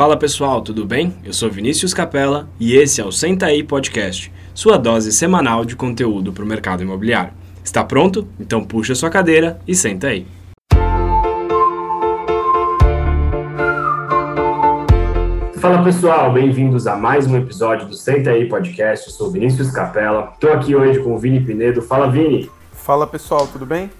Fala pessoal, tudo bem? Eu sou Vinícius Capella e esse é o Senta aí Podcast, sua dose semanal de conteúdo para o mercado imobiliário. Está pronto? Então puxa sua cadeira e senta aí. Fala pessoal, bem-vindos a mais um episódio do Senta aí Podcast. Eu sou Vinícius Capella, estou aqui hoje com o Vini Pinedo. Fala Vini! Fala pessoal, tudo bem?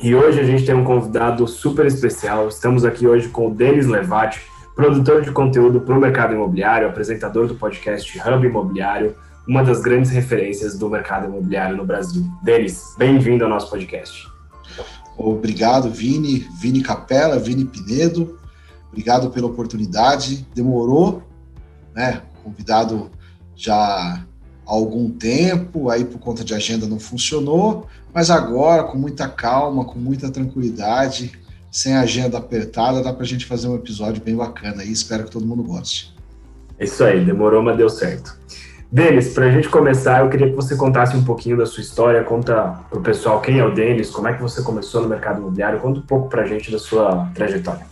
E hoje a gente tem um convidado super especial. Estamos aqui hoje com o Denis Levati produtor de conteúdo para o mercado imobiliário, apresentador do podcast Hub Imobiliário, uma das grandes referências do mercado imobiliário no Brasil. Denis, bem-vindo ao nosso podcast. Obrigado, Vini, Vini Capela, Vini Pinedo. Obrigado pela oportunidade. Demorou, né? Convidado já há algum tempo, aí por conta de agenda não funcionou, mas agora, com muita calma, com muita tranquilidade, sem agenda apertada, dá para a gente fazer um episódio bem bacana e espero que todo mundo goste. Isso aí, demorou, mas deu certo. Denis, para a gente começar, eu queria que você contasse um pouquinho da sua história, conta para o pessoal quem é o Denis, como é que você começou no mercado imobiliário, conta um pouco para a gente da sua trajetória.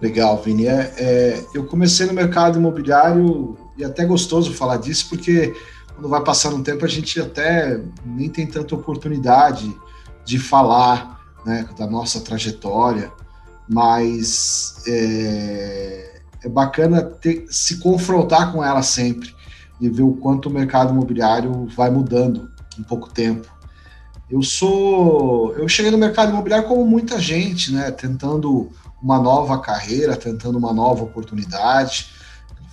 Legal, Vini. É, é, eu comecei no mercado imobiliário e é até gostoso falar disso, porque quando vai passando um tempo a gente até nem tem tanta oportunidade de falar né, da nossa trajetória, mas é, é bacana ter, se confrontar com ela sempre e ver o quanto o mercado imobiliário vai mudando em pouco tempo. Eu sou, eu cheguei no mercado imobiliário como muita gente, né, tentando uma nova carreira, tentando uma nova oportunidade.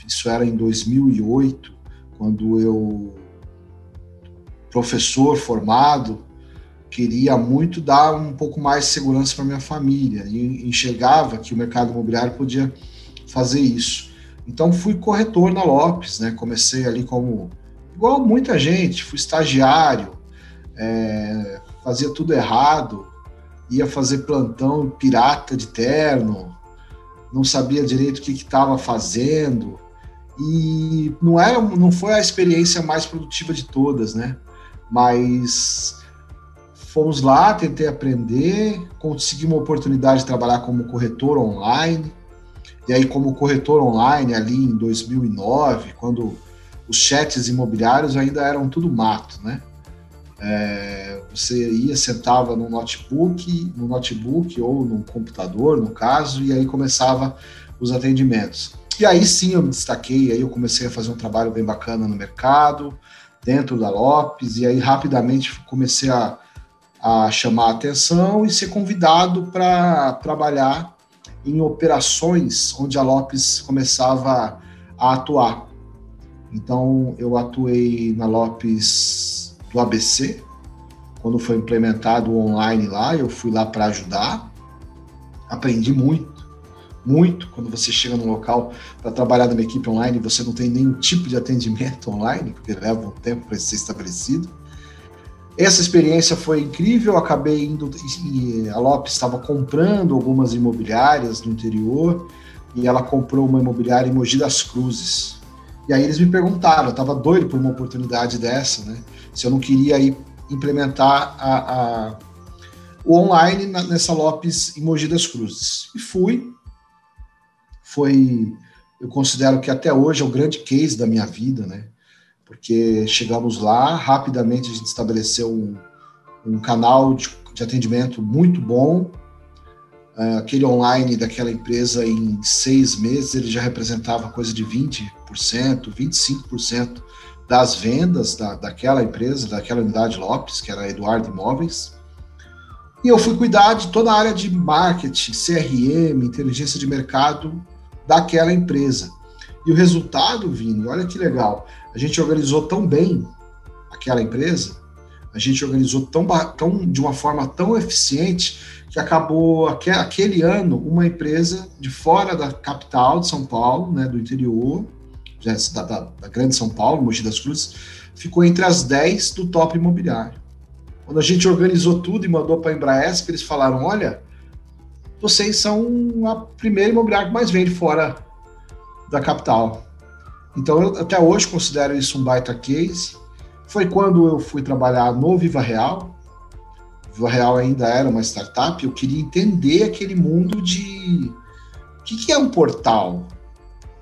Isso era em 2008, quando eu professor formado, queria muito dar um pouco mais de segurança para minha família e enxergava que o mercado imobiliário podia fazer isso. Então fui corretor na Lopes, né? Comecei ali como igual muita gente, fui estagiário, é, fazia tudo errado, ia fazer plantão pirata de terno, não sabia direito o que estava fazendo e não era, não foi a experiência mais produtiva de todas, né? Mas Fomos lá, tentei aprender, consegui uma oportunidade de trabalhar como corretor online. E aí, como corretor online, ali em 2009, quando os chats imobiliários ainda eram tudo mato, né? É, você ia, sentava no notebook, no notebook ou no computador, no caso, e aí começava os atendimentos. E aí sim eu me destaquei, aí eu comecei a fazer um trabalho bem bacana no mercado, dentro da Lopes, e aí rapidamente comecei a a chamar a atenção e ser convidado para trabalhar em operações onde a Lopes começava a atuar. Então, eu atuei na Lopes do ABC, quando foi implementado o online lá, eu fui lá para ajudar. Aprendi muito, muito. Quando você chega no local para trabalhar numa equipe online, você não tem nenhum tipo de atendimento online, porque leva um tempo para ser estabelecido. Essa experiência foi incrível, acabei indo e a Lopes estava comprando algumas imobiliárias no interior e ela comprou uma imobiliária em Mogi das Cruzes. E aí eles me perguntaram, eu estava doido por uma oportunidade dessa, né? Se eu não queria ir implementar a, a, o online na, nessa Lopes em Mogi das Cruzes. E fui. Foi, eu considero que até hoje é o grande case da minha vida, né? Porque chegamos lá, rapidamente a gente estabeleceu um, um canal de, de, atendimento muito bom. Uh, aquele online daquela empresa, em seis meses, ele já representava coisa de 20%, 25% das vendas da, daquela empresa, daquela unidade Lopes, que era Eduardo Imóveis. E eu fui cuidar de toda a área de marketing, CRM, inteligência de mercado daquela empresa. E o resultado, Vini, olha que legal. A gente organizou tão bem aquela empresa, a gente organizou tão, tão de uma forma tão eficiente que acabou aquele ano uma empresa de fora da capital de São Paulo, né, do interior, da, da, da grande São Paulo, Mogi das Cruzes, ficou entre as 10 do top imobiliário. Quando a gente organizou tudo e mandou para a Embraesp, eles falaram: olha, vocês são a primeira imobiliária que mais vende fora da capital. Então, eu até hoje considero isso um baita case. Foi quando eu fui trabalhar no Viva Real. Viva Real ainda era uma startup. Eu queria entender aquele mundo de o que, que é um portal,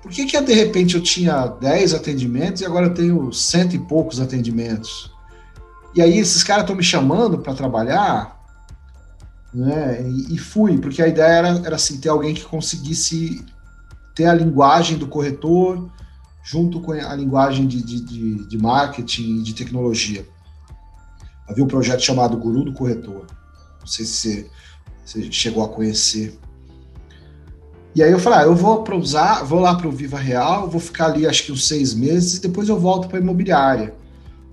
por que, que de repente eu tinha 10 atendimentos e agora eu tenho cento e poucos atendimentos? E aí esses caras estão me chamando para trabalhar, né? E, fui, porque a ideia era, era assim, ter alguém que conseguisse ter a linguagem do corretor junto com a linguagem de, de, de, marketing e de tecnologia. Havia um projeto chamado Guru do Corretor. Não sei se você, chegou a conhecer. E aí eu falei, ah, eu vou para usar, vou lá para o Viva Real, vou ficar ali acho que uns seis meses e depois eu volto para a imobiliária.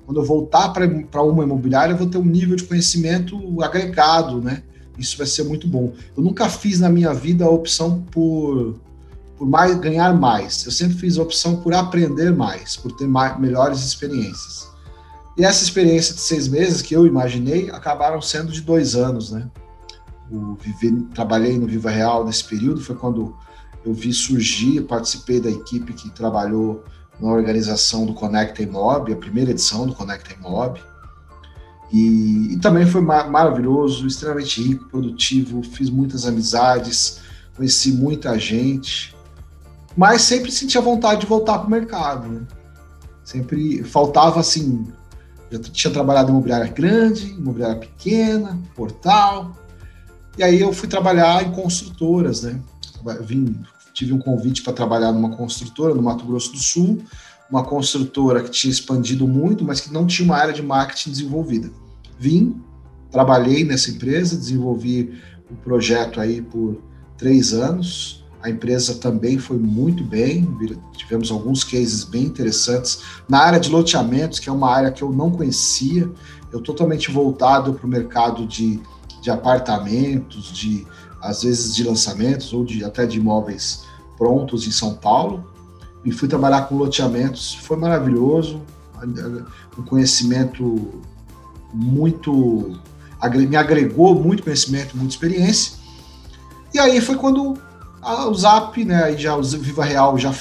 Quando eu voltar para uma imobiliária, eu vou ter um nível de conhecimento agregado, né? Isso vai ser muito bom. Eu nunca fiz na minha vida a opção por, por mais, ganhar mais. Eu sempre fiz a opção por aprender mais, por ter mais, melhores experiências. E essa experiência de seis meses que eu imaginei acabaram sendo de dois anos, né? O, trabalhei no Viva Real nesse período, foi quando eu vi surgir, participei da equipe que trabalhou na organização do Conecta Mob, a primeira edição do Conecta Mob. E, e, também foi mar maravilhoso, extremamente rico, produtivo, fiz muitas amizades, conheci muita gente, mas sempre senti a vontade de voltar para o mercado. Né? Sempre faltava assim já tinha trabalhado em imobiliária grande, imobiliária pequena, portal. E aí eu fui trabalhar em construtoras, né? Vim, tive um convite para trabalhar numa construtora no Mato Grosso do Sul, uma construtora que tinha expandido muito, mas que não tinha uma área de marketing desenvolvida. Vim, trabalhei nessa empresa, desenvolvi o projeto aí por três anos, a empresa também foi muito bem, tivemos alguns cases bem interessantes. Na área de loteamentos, que é uma área que eu não conhecia, eu totalmente voltado para o mercado de, de apartamentos, de às vezes de lançamentos ou de, até de imóveis prontos em São Paulo. E fui trabalhar com loteamentos, foi maravilhoso, um conhecimento muito. me agregou muito conhecimento, muita experiência. E aí foi quando a, o Zap, né, já o Viva Real já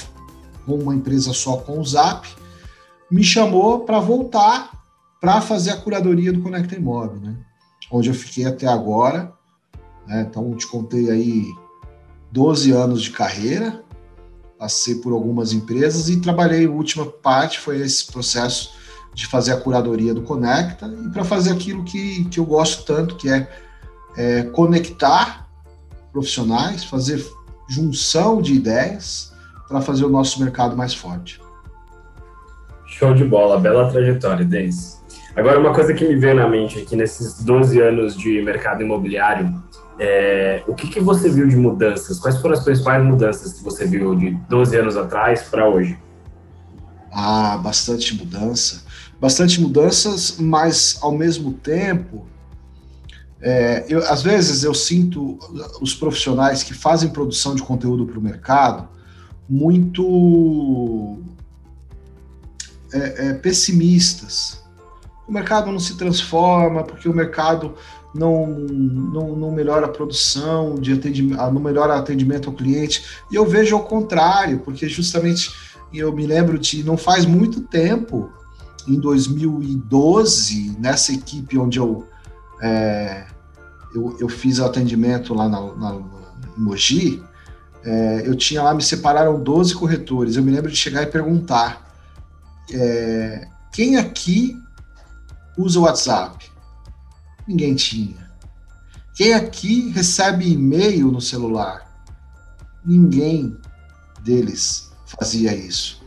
uma empresa só com o Zap, me chamou para voltar para fazer a curadoria do Conecta Imóvel, né? Onde eu fiquei até agora, né? Então te contei aí 12 anos de carreira, passei por algumas empresas e trabalhei, a última parte foi esse processo de fazer a curadoria do Conecta e para fazer aquilo que, que eu gosto tanto, que é, é conectar profissionais, fazer junção de ideias para fazer o nosso mercado mais forte. Show de bola, bela trajetória, Denis. Agora, uma coisa que me veio na mente aqui nesses 12 anos de mercado imobiliário, é, o que, que você viu de mudanças? Quais foram as principais mudanças que você viu de 12 anos atrás para hoje? Ah, bastante mudança. Bastante mudanças, mas ao mesmo tempo é, eu, às vezes eu sinto os profissionais que fazem produção de conteúdo para o mercado muito é, é, pessimistas. O mercado não se transforma porque o mercado não, não, não melhora a produção, de atendimento, não melhora atendimento ao cliente. E eu vejo ao contrário, porque justamente eu me lembro de não faz muito tempo, em 2012, nessa equipe onde eu é, eu, eu fiz atendimento lá na, na, Mogi, é, eu tinha lá, me separaram 12 corretores. Eu me lembro de chegar e perguntar: é, quem aqui usa o WhatsApp? Ninguém tinha. Quem aqui recebe e-mail no celular? Ninguém deles fazia isso.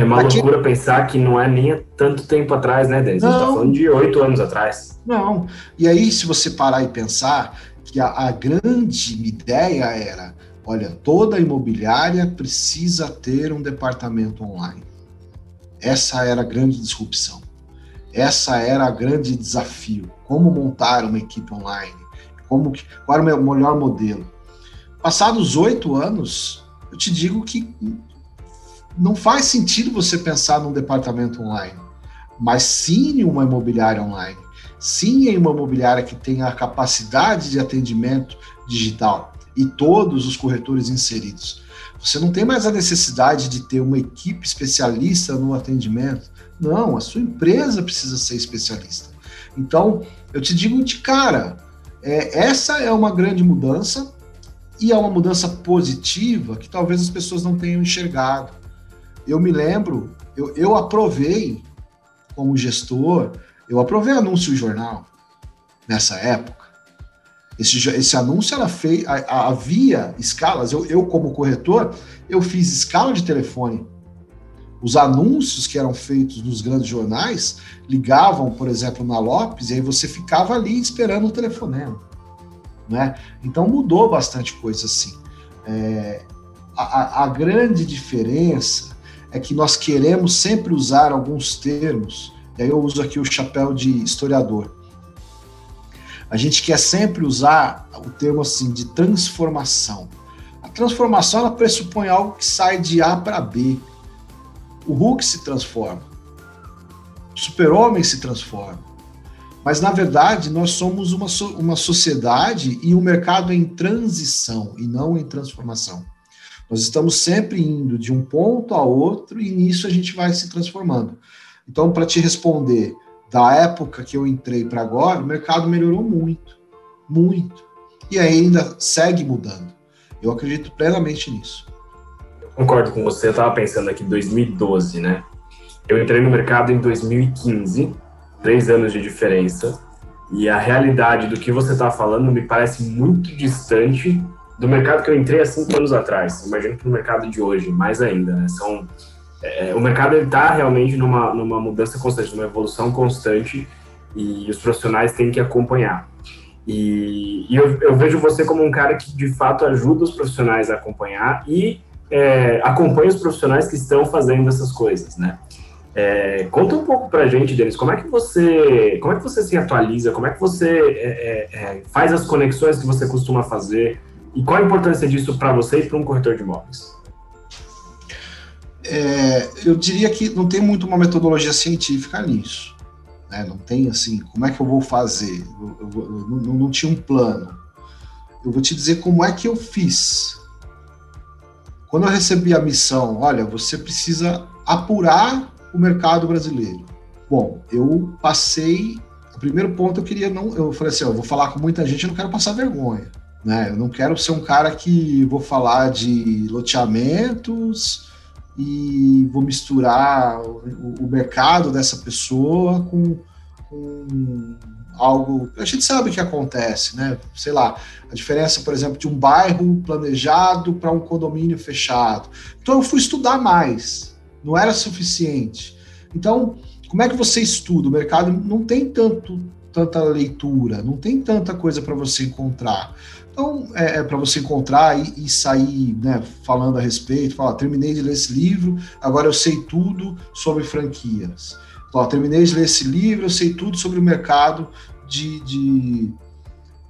É uma Aqui... loucura pensar que não é nem tanto tempo atrás, né, Denis? A gente tá falando de oito anos atrás. Não. E aí, se você parar e pensar que a, a grande ideia era, olha, toda imobiliária precisa ter um departamento online. Essa era a grande disrupção. Essa era a grande desafio. Como montar uma equipe online? Como que, qual era o melhor modelo? Passados oito anos, eu te digo que não faz sentido você pensar num departamento online, mas sim em uma imobiliária online, sim em uma imobiliária que tenha a capacidade de atendimento digital e todos os corretores inseridos. Você não tem mais a necessidade de ter uma equipe especialista no atendimento. Não, a sua empresa precisa ser especialista. Então, eu te digo de cara, é, essa é uma grande mudança e é uma mudança positiva que talvez as pessoas não tenham enxergado. Eu me lembro, eu, eu aprovei como gestor, eu aprovei anúncio em jornal nessa época. Esse, esse anúncio era feito, havia escalas. Eu, eu, como corretor, eu fiz escala de telefone. Os anúncios que eram feitos nos grandes jornais ligavam, por exemplo, na Lopes, e aí você ficava ali esperando o telefonema. Né? Então mudou bastante coisa assim. É, a, a grande diferença é que nós queremos sempre usar alguns termos, e aí eu uso aqui o chapéu de historiador. A gente quer sempre usar o termo assim de transformação. A transformação ela pressupõe algo que sai de A para B. O Hulk se transforma. O super-homem se transforma. Mas, na verdade, nós somos uma, uma sociedade e um mercado em transição e não em transformação. Nós estamos sempre indo de um ponto a outro e nisso a gente vai se transformando. Então, para te responder, da época que eu entrei para agora, o mercado melhorou muito, muito. E ainda segue mudando. Eu acredito plenamente nisso. Eu concordo com você. Eu estava pensando aqui em 2012, né? Eu entrei no mercado em 2015, três anos de diferença. E a realidade do que você está falando me parece muito distante do mercado que eu entrei há cinco anos atrás. Imagino que no mercado de hoje, mais ainda, né? São, é, o mercado está realmente numa, numa mudança constante, numa evolução constante e os profissionais têm que acompanhar. E, e eu, eu, vejo você como um cara que de fato ajuda os profissionais a acompanhar e é, acompanha os profissionais que estão fazendo essas coisas, né? É, conta um pouco para a gente, Denis, como é que você, como é que você se atualiza, como é que você é, é, é faz as conexões que você costuma fazer e qual a importância disso para você e para um corretor de imóveis? É, eu diria que não tem muito uma metodologia científica nisso. Né? Não tem assim, como é que eu vou fazer? Eu, eu, eu, não, não tinha um plano. Eu vou te dizer como é que eu fiz. Quando eu recebi a missão, olha, você precisa apurar o mercado brasileiro. Bom, eu passei. O primeiro ponto eu queria não. Eu falei assim: eu vou falar com muita gente, eu não quero passar vergonha. Né? Eu não quero ser um cara que vou falar de loteamentos e vou misturar o, o mercado dessa pessoa com, com, algo. A gente sabe o que acontece, né? Sei lá, a diferença, por exemplo, de um bairro planejado para um condomínio fechado. Então eu fui estudar mais, não era suficiente. Então, como é que você estuda? O mercado não tem tanto tanta leitura, não tem tanta coisa para você encontrar. Então, é, é para você encontrar e, e sair né, falando a respeito, falar, terminei de ler esse livro, agora eu sei tudo sobre franquias. Então, terminei de ler esse livro, eu sei tudo sobre o mercado de, de,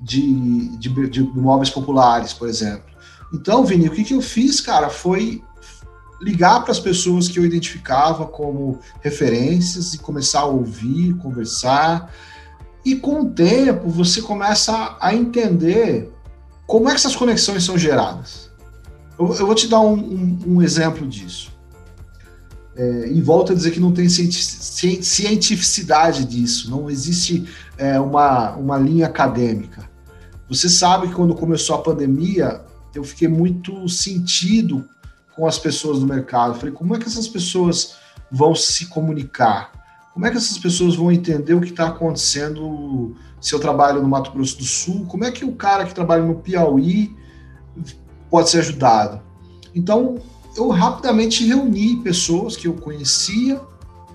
de, de, de imóveis populares, por exemplo. Então, Vini, o que, que eu fiz, cara, foi ligar para as pessoas que eu identificava como referências e começar a ouvir, conversar. E com o tempo, você começa a entender como é que essas conexões são geradas? Eu, eu vou te dar um, um, um exemplo disso. É, e volto a dizer que não tem cientificidade disso, não existe é, uma, uma linha acadêmica. Você sabe que quando começou a pandemia, eu fiquei muito sentido com as pessoas do mercado. falei, como é que essas pessoas vão se comunicar? Como é que essas pessoas vão entender o que está acontecendo se eu trabalho no Mato Grosso do Sul, como é que o cara que trabalha no Piauí pode ser ajudado? Então, eu rapidamente reuni pessoas que eu conhecia,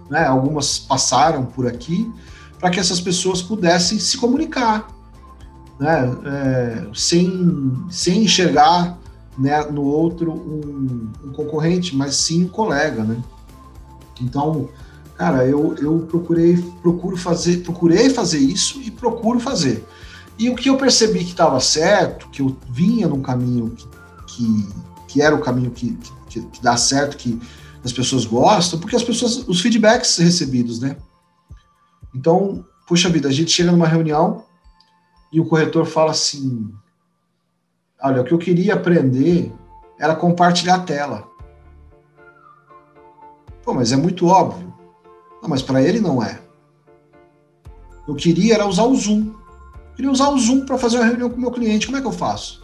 né, algumas passaram por aqui, para que essas pessoas pudessem se comunicar, né, é, sem, sem enxergar né, no outro um, um, concorrente, mas sim um colega, né? Então, Cara, eu, eu procurei, procuro fazer, procurei fazer isso e procuro fazer. E o que eu percebi que estava certo, que eu vinha num caminho que, que, que era o caminho que, que, que, dá certo, que as pessoas gostam, porque as pessoas, os feedbacks recebidos, né? Então, puxa vida, a gente chega numa reunião e o corretor fala assim: olha, o que eu queria aprender era compartilhar a tela. Pô, mas é muito óbvio. Não, mas para ele não é. Eu queria era usar o Zoom. Eu queria usar o Zoom para fazer uma reunião com o meu cliente. Como é que eu faço?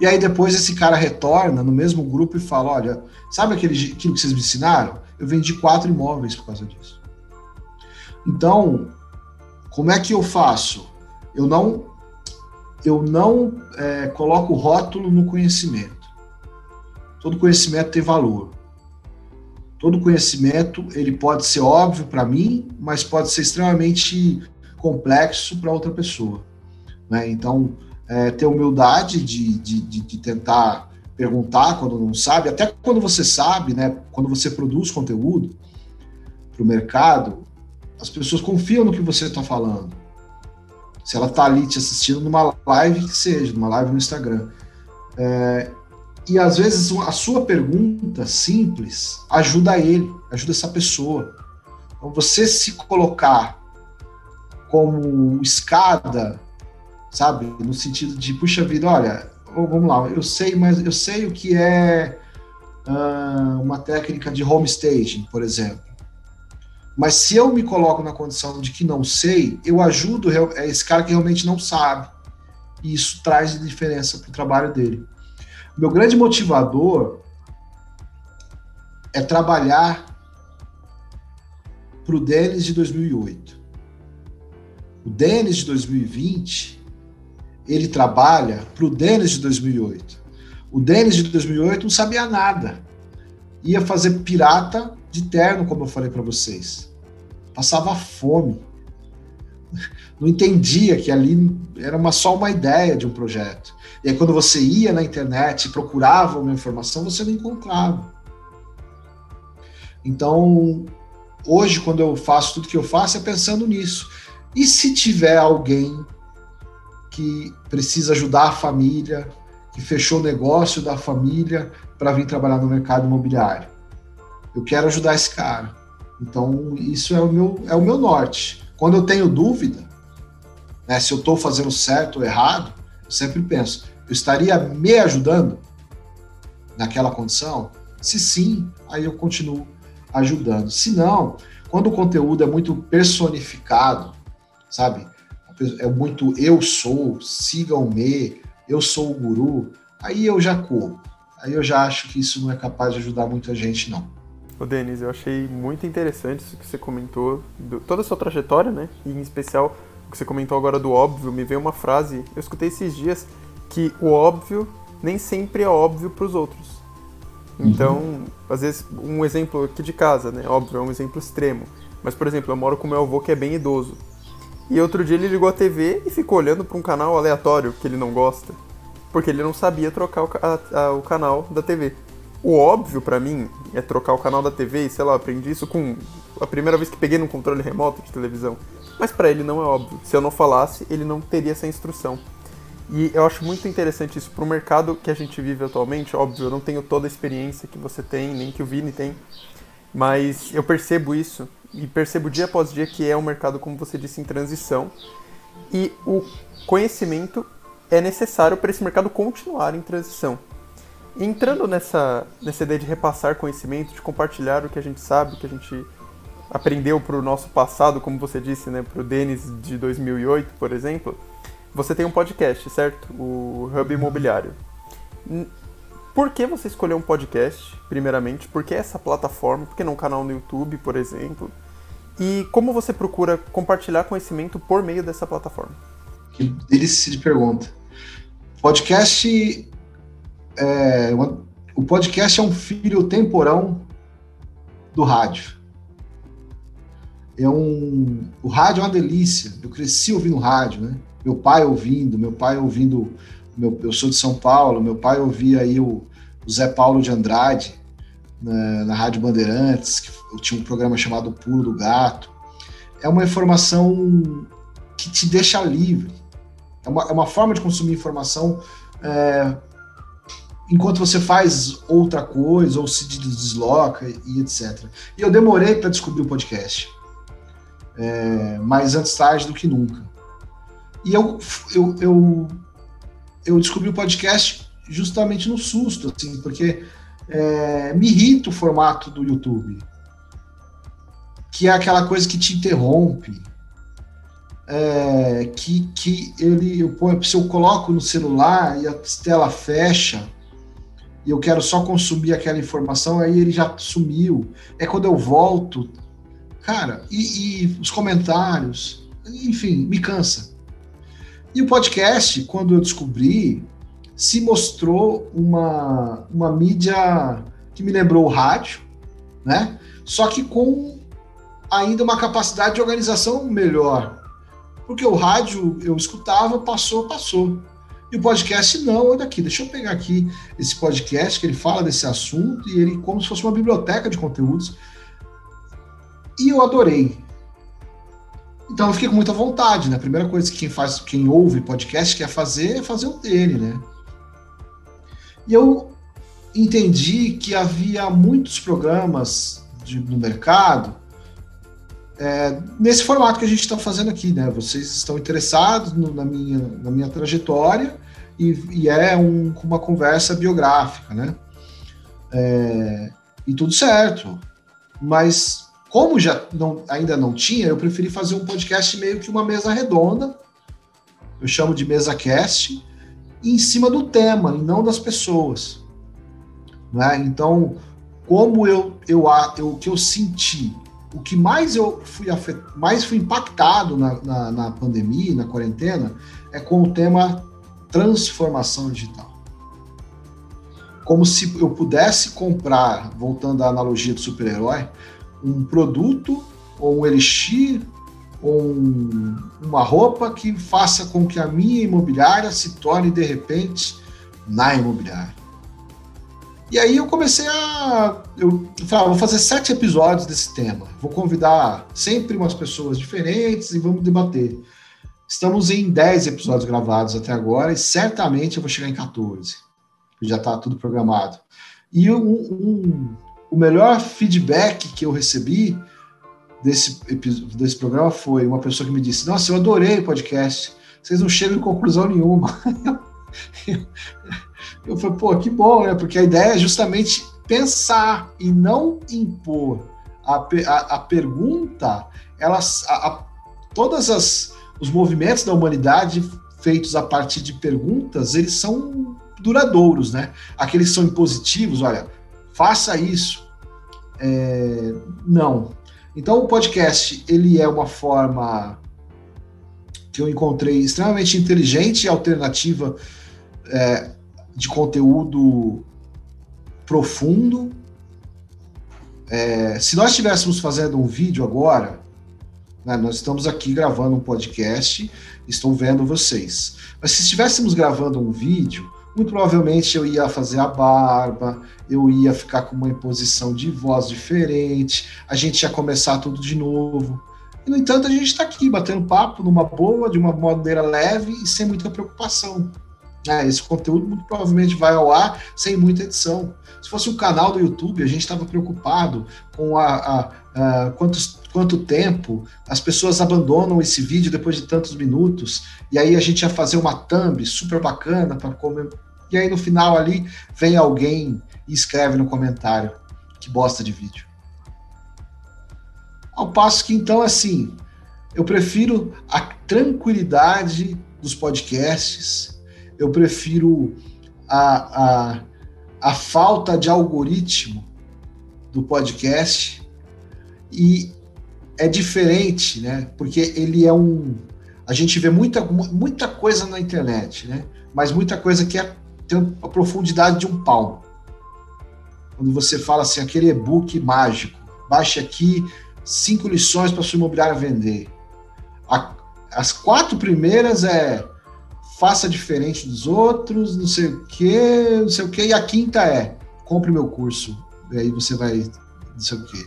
E aí depois esse cara retorna no mesmo grupo e fala: olha, sabe aquele, aquilo que vocês me ensinaram? Eu vendi quatro imóveis por causa disso. Então, como é que eu faço? Eu não, eu não é, coloco rótulo no conhecimento. Todo conhecimento tem valor. Todo conhecimento ele pode ser óbvio para mim, mas pode ser extremamente complexo para outra pessoa. Né? Então, é, ter humildade de, de, de, de, tentar perguntar quando não sabe, até quando você sabe, né? quando você produz conteúdo para o mercado, as pessoas confiam no que você está falando. Se ela está ali te assistindo numa live que seja, numa live no Instagram. É, e às vezes a sua pergunta simples ajuda ele, ajuda essa pessoa. Então você se colocar como escada, sabe, no sentido de puxa vida, olha, vamos lá, eu sei, mas eu sei o que é uh, uma técnica de home staging, por exemplo. Mas se eu me coloco na condição de que não sei, eu ajudo esse cara que realmente não sabe. E isso traz diferença para o trabalho dele. Meu grande motivador é trabalhar para o Denis de 2008. O Denis de 2020, ele trabalha para o Denis de 2008. O Denis de 2008 não sabia nada. Ia fazer pirata de terno, como eu falei para vocês. Passava fome. Não entendia que ali era uma, só uma ideia de um projeto. E aí, quando você ia na internet e procurava uma informação, você não encontrava. Então, hoje, quando eu faço tudo que eu faço, é pensando nisso. E se tiver alguém que precisa ajudar a família, que fechou o negócio da família para vir trabalhar no mercado imobiliário? Eu quero ajudar esse cara. Então, isso é o meu, é o meu norte. Quando eu tenho dúvida, né, se eu estou fazendo certo ou errado, eu sempre penso, eu estaria me ajudando naquela condição? Se sim, aí eu continuo ajudando. Se não, quando o conteúdo é muito personificado, sabe? É muito eu sou, sigam-me, eu sou o guru, aí eu já corro. Aí eu já acho que isso não é capaz de ajudar muita gente, não. Ô Denis, eu achei muito interessante isso que você comentou, do, toda a sua trajetória, né? E em especial o que você comentou agora do óbvio, me veio uma frase, eu escutei esses dias que o óbvio nem sempre é óbvio para os outros. Uhum. Então, uhum. às vezes, um exemplo aqui de casa, né? Óbvio, é um exemplo extremo. Mas, por exemplo, eu moro com meu avô que é bem idoso. E outro dia ele ligou a TV e ficou olhando para um canal aleatório que ele não gosta. Porque ele não sabia trocar o, a, a, o canal da TV. O óbvio para mim é trocar o canal da TV e, sei lá, eu aprendi isso com a primeira vez que peguei num controle remoto de televisão. Mas para ele não é óbvio. Se eu não falasse, ele não teria essa instrução. E eu acho muito interessante isso para o mercado que a gente vive atualmente. Óbvio, eu não tenho toda a experiência que você tem, nem que o Vini tem, mas eu percebo isso e percebo dia após dia que é um mercado, como você disse, em transição. E o conhecimento é necessário para esse mercado continuar em transição. Entrando nessa, nessa ideia de repassar conhecimento, de compartilhar o que a gente sabe, o que a gente aprendeu para o nosso passado, como você disse, né, para o Denis de 2008, por exemplo você tem um podcast, certo? O Hub Imobiliário. Por que você escolheu um podcast, primeiramente? Por que essa plataforma? Por que não um canal no YouTube, por exemplo? E como você procura compartilhar conhecimento por meio dessa plataforma? Que delícia de pergunta. Podcast. É, uma, o podcast é um filho temporão do rádio. É um, o rádio é uma delícia. Eu cresci ouvindo rádio, né? meu pai ouvindo, meu pai ouvindo, meu, eu sou de São Paulo, meu pai ouvia aí o, o Zé Paulo de Andrade na, na Rádio Bandeirantes, que tinha um programa chamado Pulo do Gato. É uma informação que te deixa livre. É uma, é uma forma de consumir informação é, enquanto você faz outra coisa ou se desloca e etc. E eu demorei para descobrir o podcast, é, mas antes tarde do que nunca. E eu, eu, eu, eu descobri o podcast justamente no susto, assim, porque é, me irrita o formato do YouTube, que é aquela coisa que te interrompe. é, que, que ele, eu, se eu coloco no celular e a tela fecha, e eu quero só consumir aquela informação, aí ele já sumiu. É quando eu volto, cara, e, e os comentários, enfim, me cansa. E o podcast, quando eu descobri, se mostrou uma, uma mídia que me lembrou o rádio, né? Só que com ainda uma capacidade de organização melhor. Porque o rádio eu escutava, passou, passou. E o podcast não, olha aqui, deixa eu pegar aqui esse podcast que ele fala desse assunto e ele como se fosse uma biblioteca de conteúdos. E eu adorei. Então eu fiquei com muita vontade, né? A primeira coisa que quem faz, quem ouve podcast quer fazer é fazer o dele, né? E eu entendi que havia muitos programas de, no mercado é, nesse formato que a gente está fazendo aqui, né? Vocês estão interessados no, na, minha, na minha trajetória e, e é um, uma conversa biográfica, né? É, e tudo certo. Mas como já não, ainda não tinha, eu preferi fazer um podcast meio que uma mesa redonda. Eu chamo de mesa cast, em cima do tema e não das pessoas. Né? Então, como eu, eu, eu, o que eu senti o que mais eu fui afet... mais fui impactado na, na, na, pandemia, na quarentena, é com o tema transformação digital. Como se eu pudesse comprar, voltando à analogia do super-herói, um produto ou um elixir ou um, uma roupa que faça com que a minha imobiliária se torne de repente na imobiliária. E aí eu comecei a. Eu falei, ah, vou fazer sete episódios desse tema. Vou convidar sempre umas pessoas diferentes e vamos debater. Estamos em 10 episódios gravados até agora e certamente eu vou chegar em 14. Já está tudo programado. E um, um, o melhor feedback que eu recebi desse, desse programa foi uma pessoa que me disse: Nossa, eu adorei o podcast. Vocês não chegam em conclusão nenhuma. Eu falei, pô, que bom, né? Porque a ideia é justamente pensar e não impor. A, a, a pergunta, elas, a, a, todas as os movimentos da humanidade feitos a partir de perguntas, eles são duradouros, né? Aqueles são impositivos, olha, faça isso. É, não. Então o podcast ele é uma forma que eu encontrei extremamente inteligente e alternativa é, de conteúdo profundo. É, se nós estivéssemos fazendo um vídeo agora, né, nós estamos aqui gravando um podcast, estou vendo vocês. Mas se estivéssemos gravando um vídeo, muito provavelmente eu ia fazer a barba, eu ia ficar com uma imposição de voz diferente, a gente ia começar tudo de novo. E, no entanto, a gente está aqui batendo papo numa boa, de uma maneira leve e sem muita preocupação. É, esse conteúdo muito provavelmente vai ao ar sem muita edição. Se fosse um canal do YouTube, a gente estava preocupado com a, a, a quanto tempo as pessoas abandonam esse vídeo depois de tantos minutos, e aí a gente ia fazer uma thumb super bacana para comer. E aí no final ali vem alguém e escreve no comentário que bosta de vídeo. Ao passo que então assim, eu prefiro a tranquilidade dos podcasts eu prefiro a, a, a falta de algoritmo do podcast e é diferente, né? Porque ele é um. A gente vê muita, muita coisa na internet, né? Mas muita coisa que é, tem a profundidade de um palmo. Quando você fala assim, aquele e-book mágico, baixe aqui cinco lições para sua imobiliária vender. A, as quatro primeiras é faça diferente dos outros, não sei o quê, não sei o quê. E a quinta é, compre meu curso. E aí você vai, não sei o quê.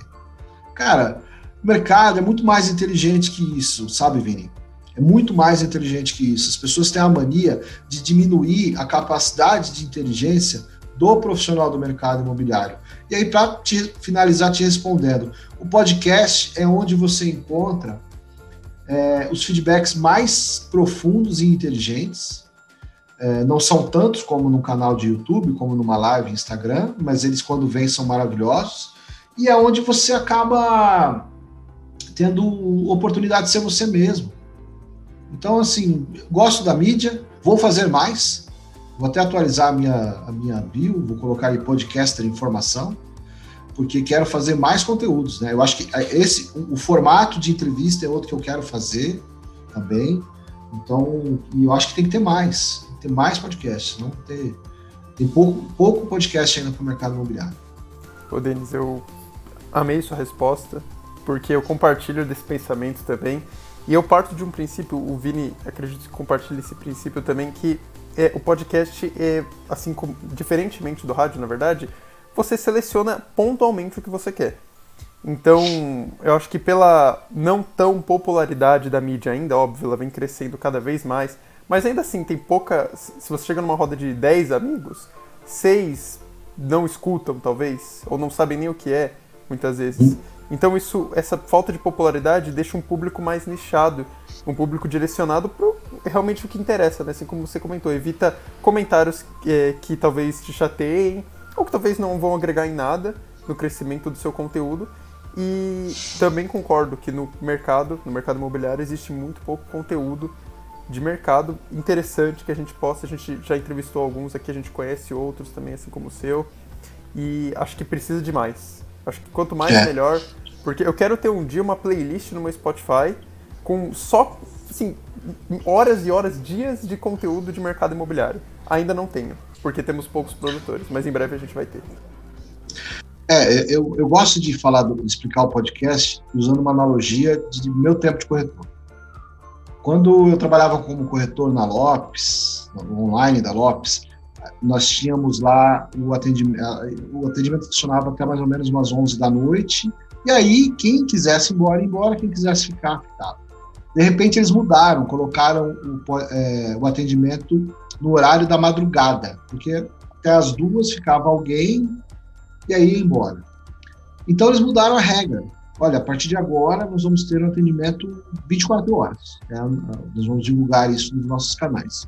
Cara, o mercado é muito mais inteligente que isso, sabe, Vini? É muito mais inteligente que isso. As pessoas têm a mania de diminuir a capacidade de inteligência do profissional do mercado imobiliário. E aí, para finalizar te respondendo, o podcast é onde você encontra é, os feedbacks mais profundos e inteligentes. É, não são tantos como no canal de YouTube, como numa live Instagram, mas eles, quando vêm, são maravilhosos. E é onde você acaba tendo oportunidade de ser você mesmo. Então, assim, gosto da mídia, vou fazer mais, vou até atualizar a minha, a minha bio, vou colocar aí podcaster informação, porque quero fazer mais conteúdos, né? Eu acho que esse, o, formato de entrevista é outro que eu quero fazer também, então, eu acho que tem que ter mais, que ter mais podcasts, não ter. Tem pouco, pouco podcast ainda para o mercado imobiliário. Ô, Denis, eu amei sua resposta, porque eu compartilho desse pensamento também. E eu parto de um princípio, o Vini acredito que compartilha esse princípio também, que é, o podcast é, assim como, diferentemente do rádio, na verdade, você seleciona pontualmente o que você quer. Então, eu acho que pela não tão popularidade da mídia ainda, óbvio, ela vem crescendo cada vez mais, mas ainda assim tem pouca. Se você chega numa roda de 10 amigos, 6 não escutam, talvez, ou não sabem nem o que é, muitas vezes. Então isso, essa falta de popularidade deixa um público mais nichado, um público direcionado para realmente o que interessa, né? Assim como você comentou, evita comentários é, que talvez te chateiem ou que talvez não vão agregar em nada no crescimento do seu conteúdo e também concordo que no mercado, no mercado imobiliário, existe muito pouco conteúdo de mercado interessante que a gente possa. A gente já entrevistou alguns aqui, a gente conhece outros também, assim como o seu. E acho que precisa de mais. Acho que quanto mais, é. melhor. Porque eu quero ter um dia uma playlist no meu Spotify com só, assim, horas e horas, dias de conteúdo de mercado imobiliário. Ainda não tenho, porque temos poucos produtores, mas em breve a gente vai ter. É, eu, eu gosto de falar, de explicar o podcast usando uma analogia de meu tempo de corretor. Quando eu trabalhava como corretor na Lopes, online da Lopes, nós tínhamos lá o atendimento, o atendimento funcionava até mais ou menos umas 11 da noite, e aí quem quisesse ir embora, ia embora, quem quisesse ficar, ficava. De repente eles mudaram, colocaram o, é, o atendimento no horário da madrugada, porque até as duas ficava alguém e aí ia embora. Então eles mudaram a regra. Olha, a partir de agora nós vamos ter um atendimento 24 horas. Né? Nós vamos divulgar isso nos nossos canais.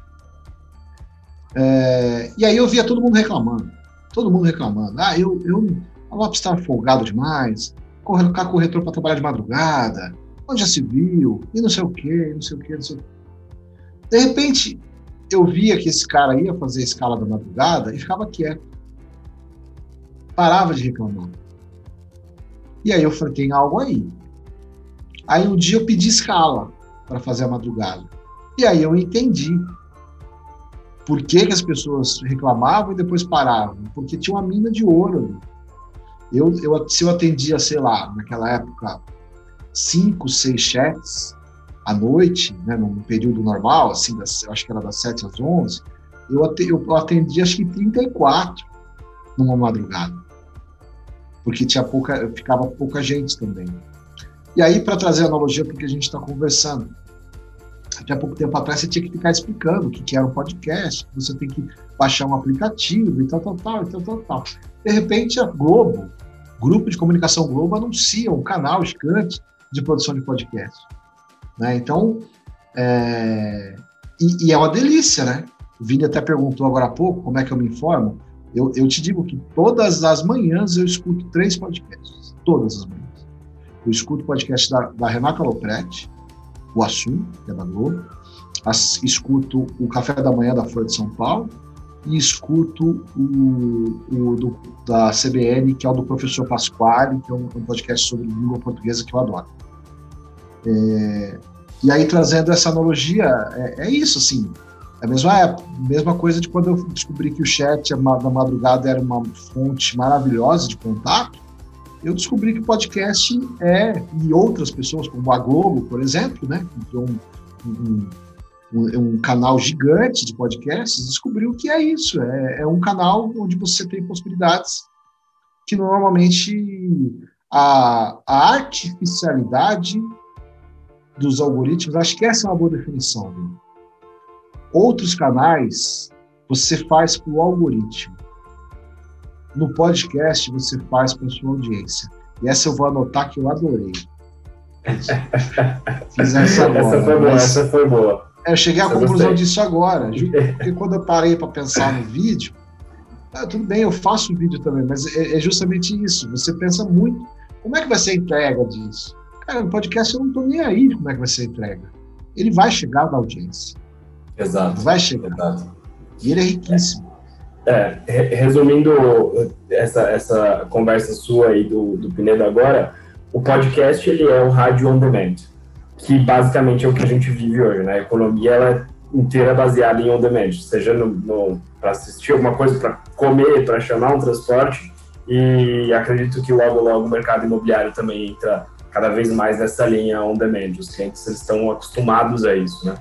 É, e aí eu via todo mundo reclamando. Todo mundo reclamando. Ah, eu, eu a Lopes está folgado demais, colocar corretor para trabalhar de madrugada, onde já se viu, e não sei o quê, não sei o quê, não sei o quê. De repente, eu via que esse cara ia fazer a escala da madrugada e ficava quieto parava de reclamar. E aí eu falei, tem algo aí. Aí um dia eu pedi escala para fazer a madrugada. E aí eu entendi por que, que as pessoas reclamavam e depois paravam. Porque tinha uma mina de ouro. Eu, eu, se eu atendia, sei lá, naquela época, cinco, seis chats à noite, né, num período normal, assim, das, acho que era das 7 às 11, eu, atendi, acho que 34 numa madrugada. Porque tinha pouca, ficava pouca gente também. E aí, para trazer analogia para o que a gente está conversando, até pouco tempo atrás você tinha que ficar explicando o que, que era um podcast, você tem que baixar um aplicativo e tal, tal, tal, e tal, tal, tal. De repente, a Globo, Grupo de Comunicação Globo, anuncia um canal gigante de produção de podcast. Né? Então, é... E, e, é uma delícia, né? O Vini até perguntou agora há pouco como é que eu me informo. Eu, eu te digo que todas as manhãs eu escuto três podcasts. Todas as manhãs. Eu escuto o podcast da, da Renata Lopretti, o Assum, que é da Globo. As, escuto o Café da Manhã da Folha de São Paulo e escuto o, o do, da CBN, que é o do professor Pasquale, que é um, um podcast sobre língua portuguesa que eu adoro. É, e aí, trazendo essa analogia, é, é isso, assim, é a mesma época, mesma coisa de quando eu descobri que o chat da madrugada era uma fonte maravilhosa de contato, eu descobri que o podcast é, e outras pessoas, como a Globo, por exemplo, né, que é um, um, um, um, canal gigante de podcasts, descobriu que é isso, é, é um canal onde você tem possibilidades que normalmente a, a artificialidade dos algoritmos, acho que essa é uma boa definição, viu? Outros canais você faz para o algoritmo. No podcast você faz para sua audiência. E essa eu vou anotar que eu adorei. Fiz essa agora. Essa foi boa, essa foi boa. É, eu cheguei à conclusão disso agora. Porque quando eu parei para pensar no vídeo, ah, tudo bem, eu faço vídeo também, mas é, é, justamente isso. Você pensa muito, como é que vai ser a entrega disso? Cara, no podcast eu não estou nem aí de como é que vai ser a entrega. ele vai chegar na audiência. Exato. Vai chegar. Exato. E ele é riquíssimo. É, resumindo essa, essa conversa sua aí do, do Pinedo agora, o podcast ele é o rádio on demand, que basicamente é o que a gente vive hoje, né? A economia ela é inteira baseada em on demand, seja para assistir alguma coisa, para comer, para chamar um transporte, e acredito que logo logo o mercado imobiliário também entra cada vez mais nessa linha on demand. Os clientes estão acostumados a isso, né?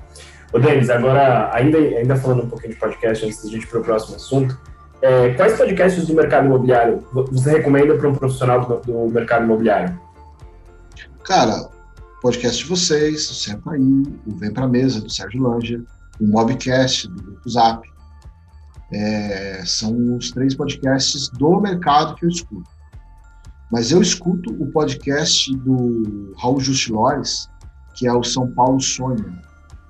Ô, Denis, agora, ainda, ainda falando um pouquinho de podcast, antes da gente ir para o próximo assunto, é, quais podcasts do mercado imobiliário você recomenda para um profissional do, do, mercado imobiliário? Cara, podcast de vocês, o Senta Aí, o Vem Pra Mesa, do Sérgio Langer, o Mobcast, do Grupo Zap. É, são os três podcasts do mercado que eu escuto. Mas eu escuto o podcast do Raul Justilores, que é o São Paulo Sonho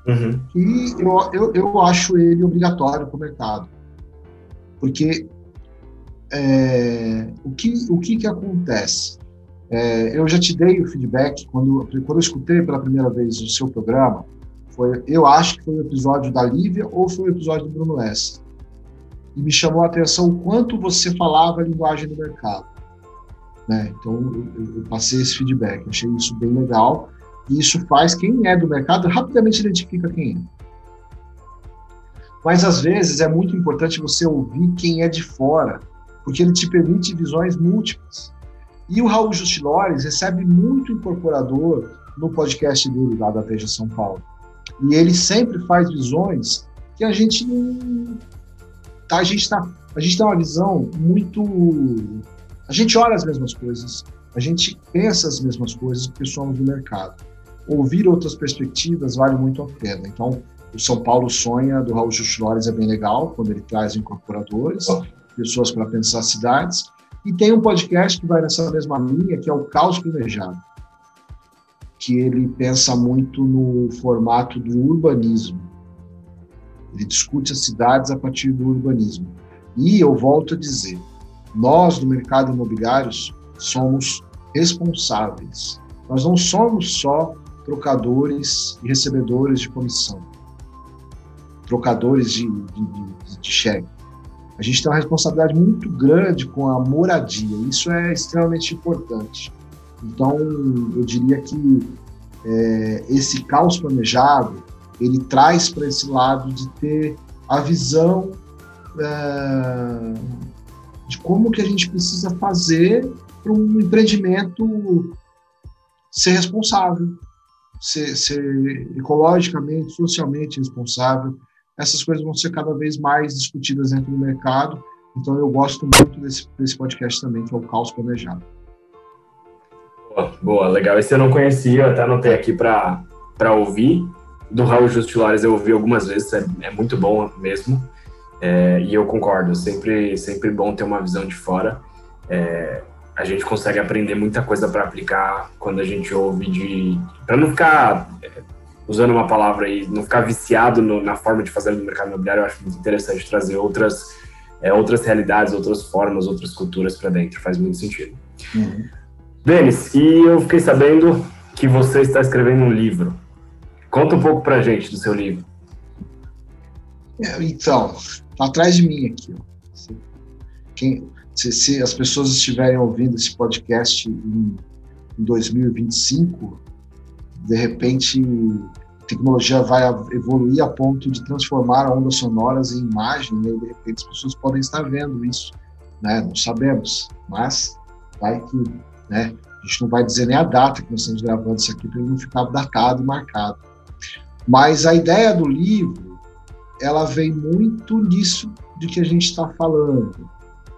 Uhum. E eu, eu, eu acho ele obrigatório para o mercado. Porque é, o, que, o que, que acontece? É, eu já te dei o feedback quando, quando eu escutei pela primeira vez o seu programa. Foi, eu acho que foi o episódio da Lívia ou foi o episódio do Bruno S. E me chamou a atenção o quanto você falava a linguagem do mercado. Né? Então, eu, eu passei esse feedback. Achei isso bem legal. E isso faz quem é do mercado rapidamente identifica quem é. Mas às vezes é muito importante você ouvir quem é de fora, porque ele te permite visões múltiplas. E o Raul Justilores recebe muito incorporador no podcast dele lá da Veja São Paulo. E ele sempre faz visões que a gente não. Tá, a gente tá, a gente tem uma visão muito. A gente olha as mesmas coisas, a gente pensa as mesmas coisas porque somos do mercado ouvir outras perspectivas vale muito a pena. Então, o São Paulo Sonha, do Raul Justilores, é bem legal, quando ele traz incorporadores, pessoas para pensar cidades. E tem um podcast que vai nessa mesma linha, que é o Caos Planejado, que ele pensa muito no formato do urbanismo. Ele discute as cidades a partir do urbanismo. E eu volto a dizer, nós do mercado imobiliário somos responsáveis. Nós não somos só trocadores e recebedores de comissão, trocadores de, de, de cheque. A gente tem uma responsabilidade muito grande com a moradia, isso é extremamente importante. Então, eu diria que é, esse caos planejado, ele traz para esse lado de ter a visão é, de como que a gente precisa fazer para um empreendimento ser responsável, ser, ser ecologicamente, socialmente responsável. Essas coisas vão ser cada vez mais discutidas dentro do mercado. Então, eu gosto muito desse, desse podcast também, que é o Caos Planejado. Boa, boa, legal. Esse eu não conhecia, até anotei aqui para ouvir. Do Raul Justilores eu ouvi algumas vezes, é, é muito bom mesmo. É, e eu concordo, sempre, sempre bom ter uma visão de fora. É, a gente consegue aprender muita coisa para aplicar quando a gente ouve de para não ficar é, usando uma palavra aí não ficar viciado no, na forma de fazer no mercado imobiliário eu acho muito interessante trazer outras é, outras realidades outras formas outras culturas para dentro faz muito sentido uhum. Denis e eu fiquei sabendo que você está escrevendo um livro conta um pouco para gente do seu livro é, então tá atrás de mim aqui ó. quem se, se as pessoas estiverem ouvindo esse podcast em, em 2025, de repente a tecnologia vai evoluir a ponto de transformar ondas sonoras em imagem, e de repente as pessoas podem estar vendo isso, né? Não sabemos, mas vai que, né? A gente não vai dizer nem a data que nós estamos gravando isso aqui para não ficar datado e marcado. Mas a ideia do livro, ela vem muito nisso de que a gente está falando,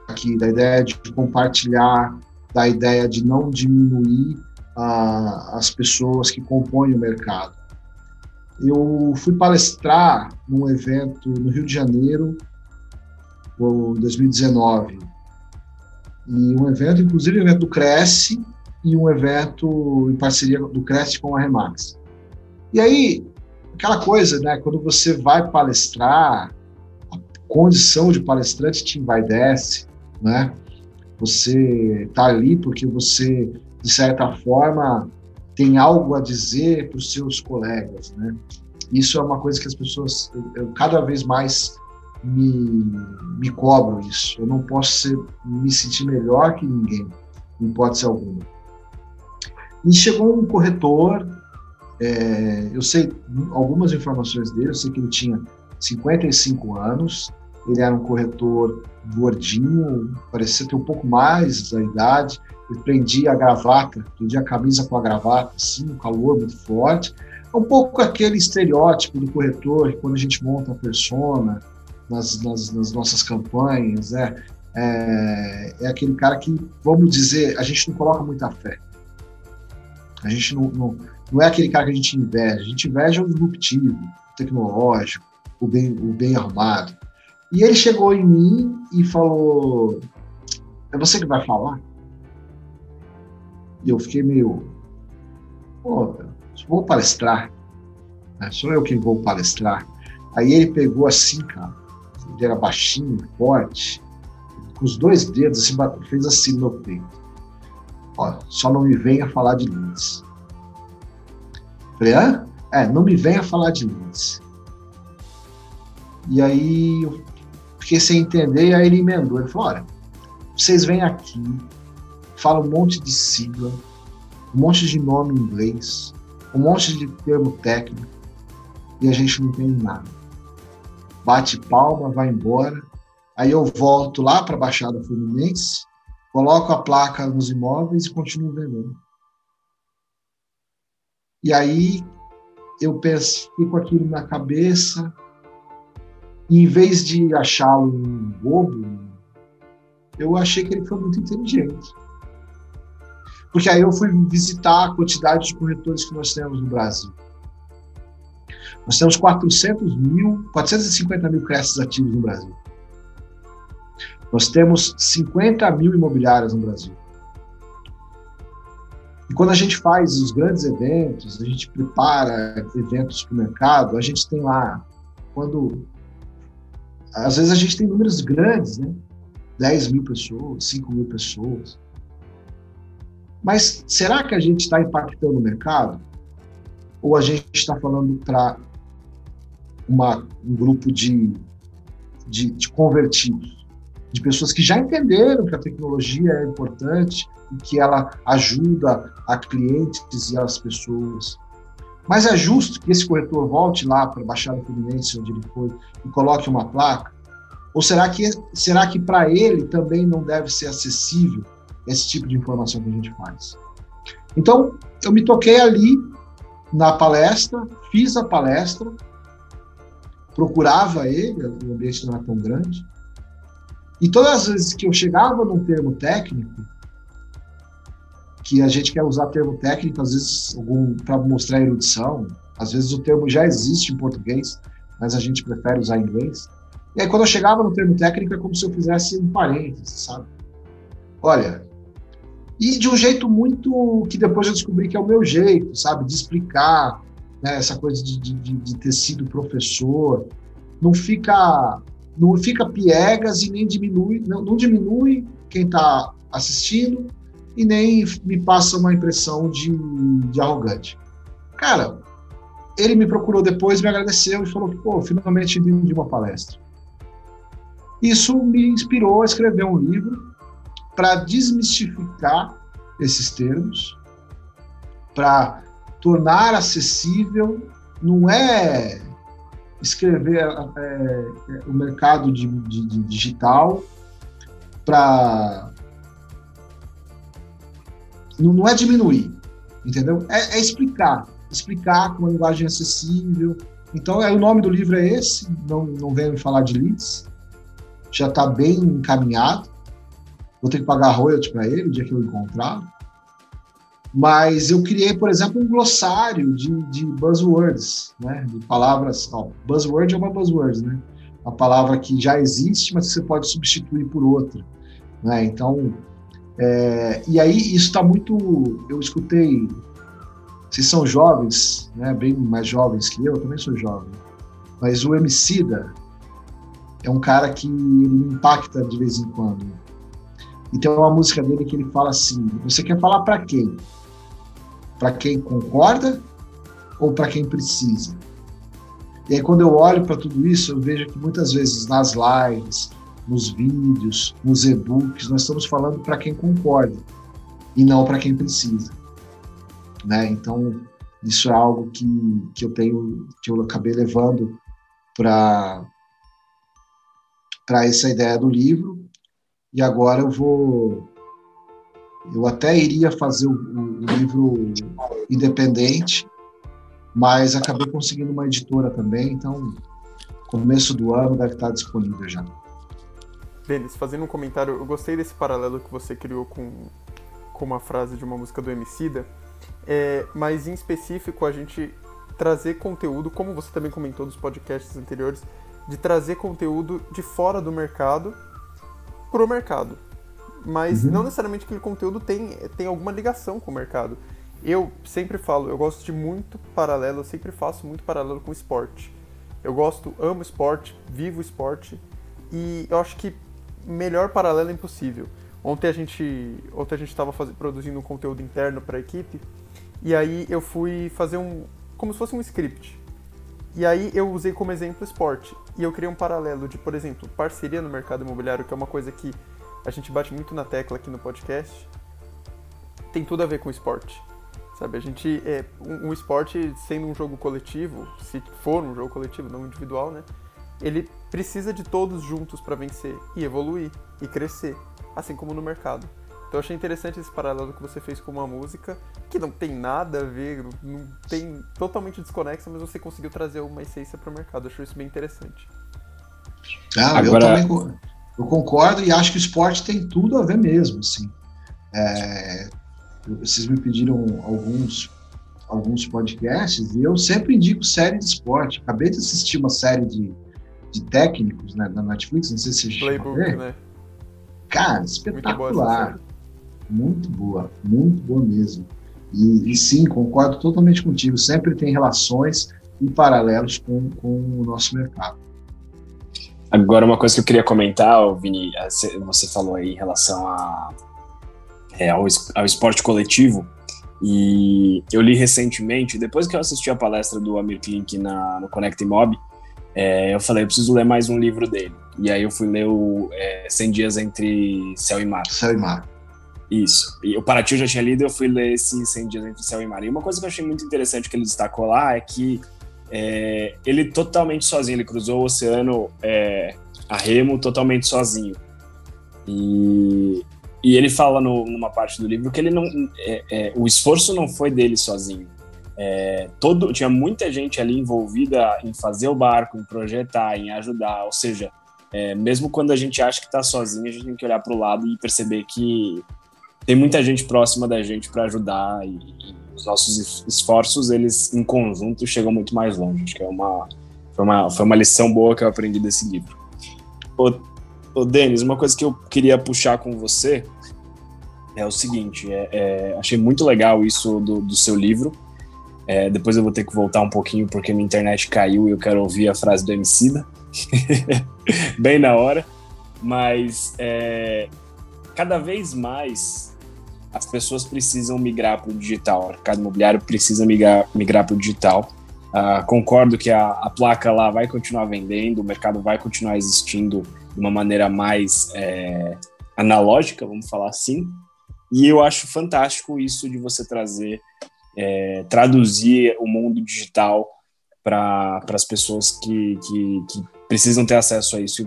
aqui, da ideia de compartilhar, da ideia de não diminuir uh, as pessoas que compõem o mercado. Eu fui palestrar num evento no Rio de Janeiro, em 2019, e um evento, inclusive, um evento do Cresce e um evento em parceria do Cresce com a Remax. E aí, aquela coisa, né, quando você vai palestrar, a condição de palestrante te envaidece, né? Você está ali porque você, de certa forma, tem algo a dizer para os seus colegas, né? Isso é uma coisa que as pessoas, eu, eu cada vez mais me, me cobro isso. Eu não posso ser, me sentir melhor que ninguém, em hipótese alguma. E chegou um corretor, é, eu sei algumas informações dele, eu sei que ele tinha 55 anos, ele era um corretor gordinho, parecia ter um pouco mais da idade, ele prendia a gravata, prendia a camisa com a gravata, assim, um calor muito forte. É um pouco aquele estereótipo do corretor, que quando a gente monta a persona nas, nas, nas nossas campanhas, né? É, é, aquele cara que, vamos dizer, a gente não coloca muita fé. A gente não, não, não é aquele cara que a gente inveja. A gente inveja o disruptivo, o tecnológico, o bem, o bem arrumado. E ele chegou em mim e falou: É você que vai falar? E eu fiquei meio. Pô, vou palestrar. Né? Sou eu que vou palestrar. Aí ele pegou assim, cara. Ele era baixinho, forte, com os dois dedos, assim, fez assim no peito. Ó, só não me venha falar de Lindsay. Falei, hã? É, não me venha falar de Lindsay. E aí eu fiquei sem entender, e aí ele emendou. Ele falou: olha, vocês vêm aqui, fala um monte de sigla, um monte de nome em inglês, um monte de termo técnico, e a gente não tem nada. Bate palma, vai embora. Aí eu volto lá para a Baixada Fluminense, coloco a placa nos imóveis e continuo vendendo. E aí eu penso, fico aquilo na cabeça, e em vez de achá-lo um bobo, eu achei que ele foi muito inteligente. Porque aí eu fui visitar a quantidade de corretores que nós temos no Brasil. Nós temos 400 mil, 450 mil creches ativos no Brasil. Nós temos 50 mil imobiliárias no Brasil. E quando a gente faz os grandes eventos, a gente prepara eventos para o mercado, a gente tem lá, quando. Às vezes a gente tem números grandes, né? 10 mil pessoas, 5 mil pessoas. Mas será que a gente está impactando o mercado? Ou a gente está falando para um grupo de, de, de convertidos? De pessoas que já entenderam que a tecnologia é importante e que ela ajuda a clientes e as pessoas. Mas é justo que esse corretor volte lá para a Baixada Fluminense, onde ele foi, e coloque uma placa? Ou será que, será que para ele também não deve ser acessível esse tipo de informação que a gente faz. Então, eu me toquei ali na palestra, fiz a palestra, procurava ele, o ambiente não era tão grande, e todas as vezes que eu chegava num termo técnico, que a gente quer usar termo técnico, às vezes para mostrar erudição, às vezes o termo já existe em português, mas a gente prefere usar em inglês. E aí, quando eu chegava no termo técnico, é como se eu fizesse um parênteses, sabe? Olha, e de um jeito muito que depois eu descobri que é o meu jeito, sabe, de explicar né, essa coisa de, de, de, ter sido professor. Não fica, não fica piegas e nem diminui, não, não diminui quem está assistindo e nem me passa uma impressão de, de arrogante. Cara, ele me procurou depois, me agradeceu e falou que, pô, finalmente vim de uma palestra. Isso me inspirou a escrever um livro para desmistificar esses termos, para tornar acessível, não é escrever é, é o mercado de, de, de digital para não, não, é diminuir, entendeu? É, é, explicar, explicar com uma linguagem acessível. Então, é, o nome do livro é esse, não, não venho falar de leads, já está bem encaminhado vou ter que pagar royalty para ele o dia que eu encontrar. Mas eu criei, por exemplo, um glossário de, de buzzwords, né? De palavras. Ó, buzzword é uma buzzword, né? Uma palavra que já existe, mas que você pode substituir por outra. Né? Então, é, e aí isso está muito. Eu escutei. Vocês são jovens, né? Bem mais jovens que eu, eu também sou jovem. Mas o Emicida é um cara que impacta de vez em quando e tem uma música dele que ele fala assim: Você quer falar para quem? para quem concorda ou para quem precisa? E aí, quando eu olho para tudo isso, eu vejo que muitas vezes nas lives, nos vídeos, nos e-books, nós estamos falando para quem concorda e não para quem precisa. Né? Então, isso é algo que, que eu tenho, que eu acabei levando para essa ideia do livro e agora eu vou eu até iria fazer o, o, livro independente mas acabei conseguindo uma editora também então começo do ano deve estar disponível já. Denis, fazendo um comentário, eu gostei desse paralelo que você criou com, com uma frase de uma música do Emicida, é, mas em específico a gente trazer conteúdo, como você também comentou dos podcasts anteriores, de trazer conteúdo de fora do mercado para o mercado. Mas uhum. não necessariamente aquele conteúdo tem, tem alguma ligação com o mercado. Eu sempre falo, eu gosto de muito paralelo, eu sempre faço muito paralelo com esporte. Eu gosto, amo esporte, vivo esporte, e eu acho que melhor paralelo é impossível. Ontem a gente ontem a gente estava produzindo um conteúdo interno para a equipe e aí eu fui fazer um como se fosse um script. E aí eu usei como exemplo esporte e eu criei um paralelo de, por exemplo, parceria no mercado imobiliário, que é uma coisa que a gente bate muito na tecla aqui no podcast. Tem tudo a ver com esporte. Sabe, a gente é um, um esporte sendo um jogo coletivo, se for um jogo coletivo, não individual, né? Ele precisa de todos juntos para vencer e evoluir e crescer, assim como no mercado. Então eu achei interessante esse paralelo que você fez com uma música que não tem nada a ver, não tem totalmente desconexa, mas você conseguiu trazer uma essência para o mercado. Eu achei isso bem interessante. Ah, Agora... eu também eu concordo e acho que o esporte tem tudo a ver mesmo, assim. É, vocês me pediram alguns alguns podcasts e eu sempre indico série de esporte. Acabei de assistir uma série de de técnicos né, na Netflix, não sei se você Playbook, né? Cara, espetacular. Muito boa, muito boa mesmo. E, e, sim, concordo totalmente contigo. Sempre tem relações e paralelos com, com o nosso mercado. Agora, uma coisa que eu queria comentar, Vini, você falou aí em relação a, é, ao, ao esporte coletivo. E eu li recentemente, depois que eu assisti a palestra do Amir Klink na, no Connect Mob, é, eu falei, eu preciso ler mais um livro dele. E aí eu fui ler o é, 100 Dias Entre Céu e Mar. Céu e Mar. Isso. E o Paraty eu já tinha lido, eu fui ler esse 100 Dias Entre Céu e Mar. E uma coisa que eu achei muito interessante que ele destacou lá é que é, ele totalmente sozinho, ele cruzou o oceano é, a remo totalmente sozinho. E, e ele fala no, numa parte do livro que ele não, é, é o esforço não foi dele sozinho. É, todo, tinha muita gente ali envolvida em fazer o barco, em projetar, em ajudar. Ou seja, é, mesmo quando a gente acha que está sozinho, a gente tem que olhar para o lado e perceber que tem muita gente próxima da gente para ajudar e, e, os nossos esforços, eles em conjunto chegam muito mais longe. Acho que é uma, foi, uma, foi uma lição boa que eu aprendi desse livro. Ô, ô Denis, uma coisa que eu queria puxar com você é o seguinte: é, é, achei muito legal isso do, do seu livro. É, depois eu vou ter que voltar um pouquinho porque minha internet caiu e eu quero ouvir a frase do Emicida. Bem na hora. Mas é, cada vez mais as pessoas precisam migrar para o digital. O mercado imobiliário precisa migrar, migrar para o digital. Uh, concordo que a, a, placa lá vai continuar vendendo, o mercado vai continuar existindo de uma maneira mais é, analógica, vamos falar assim. E eu acho fantástico isso de você trazer é, traduzir o mundo digital para as pessoas que, que, que, precisam ter acesso a isso e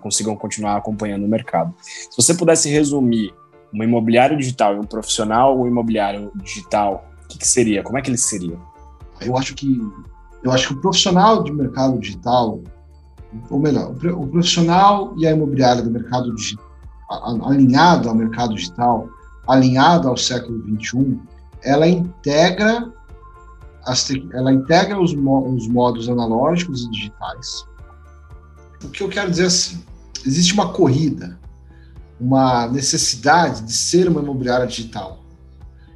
consigam continuar acompanhando o mercado. Se você pudesse resumir um imobiliário digital e um profissional imobiliário digital, o que, que, seria? Como é que ele seria? Eu acho que eu acho que o profissional de mercado digital, ou melhor, o profissional e a imobiliária do mercado digital, alinhado ao mercado digital, alinhado ao século 21, ela integra as, ela integra os, os modos analógicos e digitais. O que eu quero dizer é assim, existe uma corrida, uma necessidade de ser uma imobiliária digital.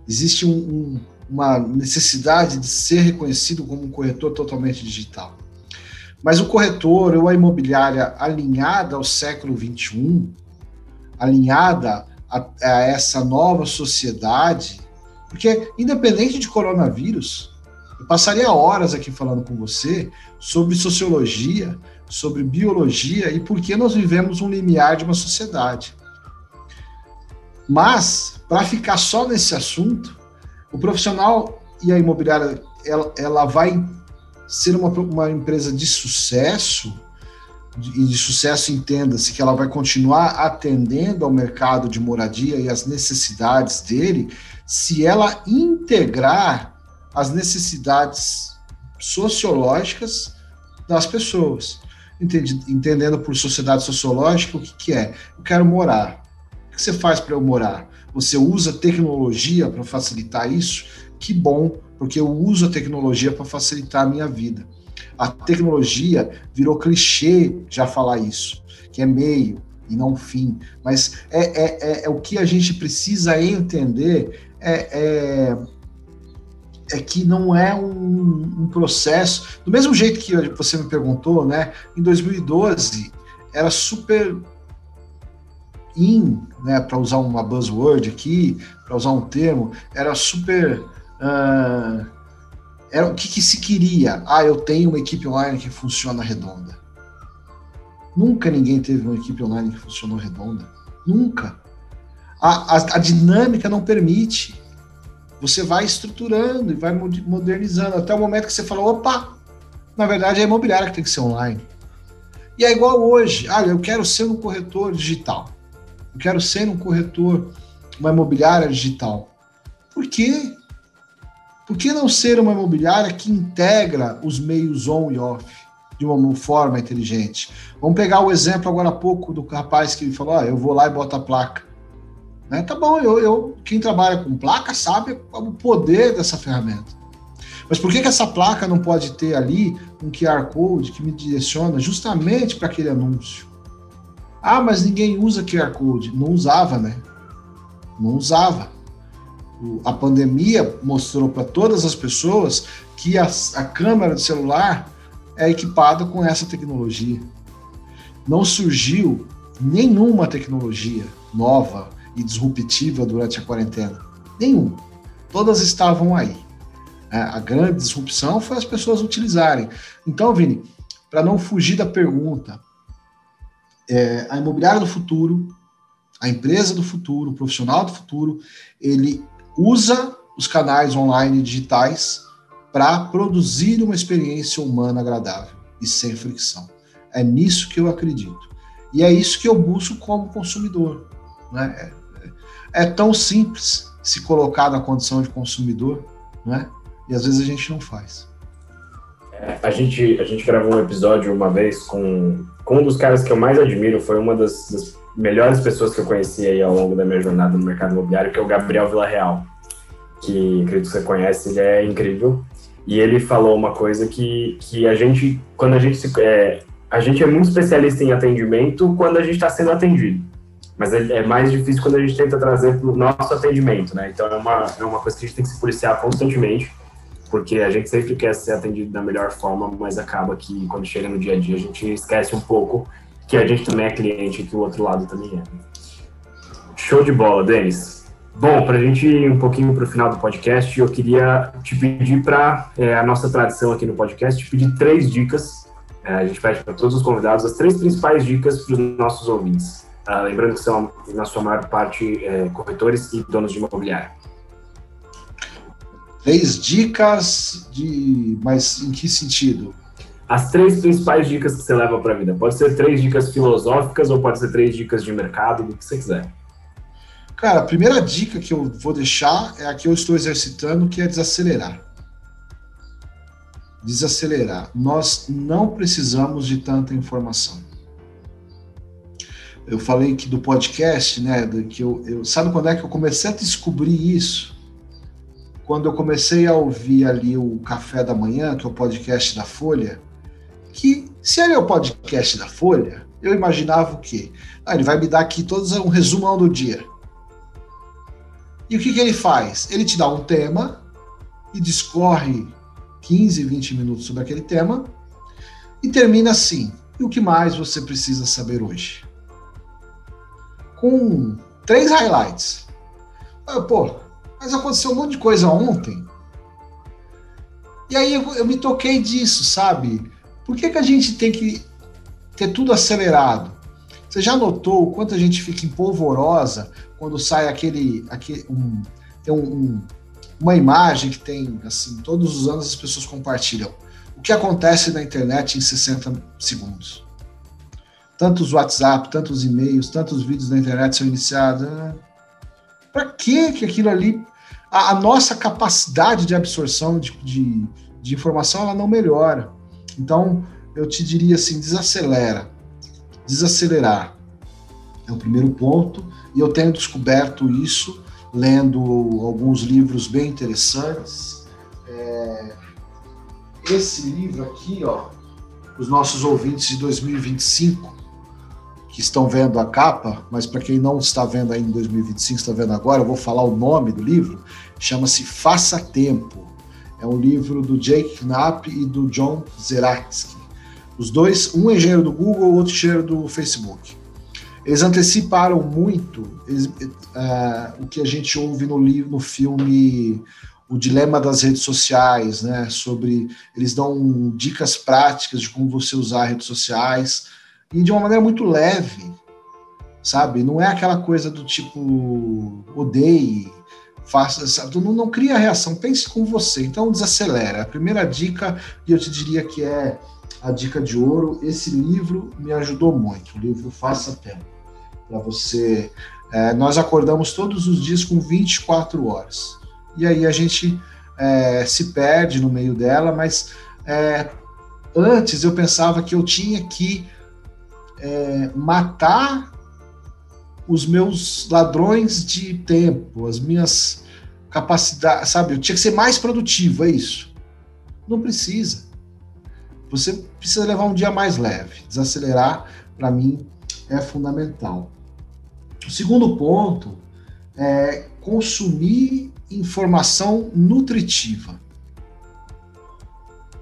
Existe um, um, uma necessidade de ser reconhecido como um corretor totalmente digital. Mas o corretor ou a imobiliária alinhada ao século 21, alinhada a, a essa nova sociedade, Porque, independente de coronavírus, eu passaria horas aqui falando com você sobre sociologia, sobre biologia e por que nós vivemos um limiar de uma sociedade. Mas, para ficar só nesse assunto, o profissional e a imobiliária ela, ela vai ser uma, uma empresa de sucesso, e de sucesso entenda-se que ela vai continuar atendendo ao mercado de moradia e as necessidades dele, se ela integrar as necessidades sociológicas das pessoas. Entendendo por sociedade sociológica o que, que é? Eu quero morar. Que você faz para eu morar? Você usa tecnologia para facilitar isso? Que bom, porque eu uso a tecnologia para facilitar a minha vida. A tecnologia virou clichê já falar isso, que é meio e não fim. Mas é, é, é, é o que a gente precisa entender é, é, é que não é um, um, processo. Do mesmo jeito que você me perguntou, né? Em 2012 era super in, né? Para usar uma buzzword aqui, para usar um termo, era super uh, era o que, que, se queria? Ah, eu tenho uma equipe online que funciona redonda. Nunca ninguém teve uma equipe online que funcionou redonda. Nunca. A, a, a dinâmica não permite. Você vai estruturando e vai modernizando até o momento que você fala: opa, na verdade é a imobiliária que tem que ser online. E é igual hoje. Ah, eu quero ser um corretor digital. Eu quero ser um corretor, uma imobiliária digital. Por quê? Por que não ser uma imobiliária que integra os meios on e off de uma forma inteligente? Vamos pegar o exemplo agora há pouco do rapaz que falou: ah, eu vou lá e boto a placa. Né? Tá bom, eu, eu, quem trabalha com placa sabe o poder dessa ferramenta. Mas por que, que essa placa não pode ter ali um QR Code que me direciona justamente para aquele anúncio? Ah, mas ninguém usa QR Code. Não usava, né? Não usava a pandemia mostrou para todas as pessoas que a, a câmera de celular é equipada com essa tecnologia. Não surgiu nenhuma tecnologia nova e disruptiva durante a quarentena. Nenhuma. Todas estavam aí. É, a grande disrupção foi as pessoas utilizarem. Então, Vini, para não fugir da pergunta, é, a imobiliária do futuro, a empresa do futuro, o profissional do futuro, ele usa os canais online digitais para produzir uma experiência humana agradável e sem fricção. É nisso que eu acredito. E é isso que eu busco como consumidor. Né? É, é tão simples se colocar na condição de consumidor, né? e às vezes a gente não faz. É, a, gente, a gente gravou um episódio uma vez com, com um dos caras que eu mais admiro, foi uma das, das melhores pessoas que eu conheci aí ao longo da minha jornada no mercado imobiliário, que é o Gabriel Villarreal, que acredito que você conhece, ele é incrível. E ele falou uma coisa que, que a gente, quando a gente se, é, a gente é muito especialista em atendimento quando a gente está sendo atendido. Mas é, mais difícil quando a gente tenta trazer para o nosso atendimento, né? Então é uma, é uma coisa que a gente tem que se policiar constantemente, porque a gente sempre quer ser atendido da melhor forma, mas acaba que quando chega no dia a dia a gente esquece um pouco que a gente também é cliente e que o outro lado também é. Show de bola, Denis. Bom, para a gente ir um pouquinho para o final do podcast, eu queria te pedir para é, a nossa tradição aqui no podcast, te pedir três dicas. É, a gente pede para todos os convidados as três principais dicas para os nossos ouvintes. Ah, lembrando que são, na sua maior parte, é, corretores e donos de imobiliário. Três dicas de. Mas em que sentido? as três principais dicas que você leva para a vida. Pode ser três dicas filosóficas ou pode ser três dicas de mercado, do que você quiser. Cara, a primeira dica que eu vou deixar é a que eu estou exercitando, que é desacelerar. Desacelerar. Nós não precisamos de tanta informação. Eu falei que do podcast, né? Que eu, eu sabe quando é que eu comecei a descobrir isso? Quando eu comecei a ouvir ali o Café da Manhã, que é o podcast da Folha, que se ele é o podcast da Folha, eu imaginava o quê? Ah, ele vai me dar aqui todos um resumão do dia. E o que, que ele faz? Ele te dá um tema e discorre 15, 20 minutos sobre aquele tema e termina assim. E o que mais você precisa saber hoje? Com três highlights. Ah, pô, Mas aconteceu um monte de coisa ontem. E aí eu, eu me toquei disso, sabe? Por que, que a gente tem que ter tudo acelerado? Você já notou o quanto a gente fica empolvorosa quando sai aquele. aquele um, tem um, um, uma imagem que tem, assim, todos os anos as pessoas compartilham. O que acontece na internet em 60 segundos? Tantos WhatsApp, tantos e-mails, tantos vídeos na internet são iniciados. Né? Para que que aquilo ali. A, a, nossa capacidade de absorção de, de, de informação ela não melhora. Então, eu te diria assim: desacelera. Desacelerar é o primeiro ponto. E eu tenho descoberto isso lendo alguns livros bem interessantes. É, esse livro aqui, ó, os nossos ouvintes de 2025, que estão vendo a capa, mas para quem não está vendo ainda em 2025, está vendo agora, eu vou falar o nome do livro, chama-se Faça Tempo. É um livro do Jake Knapp e do John Zeratsky. Os dois, um é engenheiro do Google, outro engenheiro do Facebook. Eles anteciparam muito eles, uh, o que a gente ouve no livro, no filme O Dilema das Redes Sociais, né? Sobre eles dão dicas práticas de como você usar redes sociais e de uma maneira muito leve, sabe? Não é aquela coisa do tipo odeie, faça, sabe? Não, não cria reação, pense com você. Então desacelera. A primeira dica, e eu te diria que é a dica de ouro, esse livro me ajudou muito. O livro Faça Tempo para você. É, nós acordamos todos os dias com 24 horas. E aí a gente é, se perde no meio dela, mas é, antes eu pensava que eu tinha que é, matar os meus ladrões de tempo, as minhas capacidades, sabe? Eu tinha que ser mais produtivo, é isso. Não precisa. Você precisa levar um dia mais leve. Desacelerar, para mim, é fundamental. O segundo ponto é consumir informação nutritiva.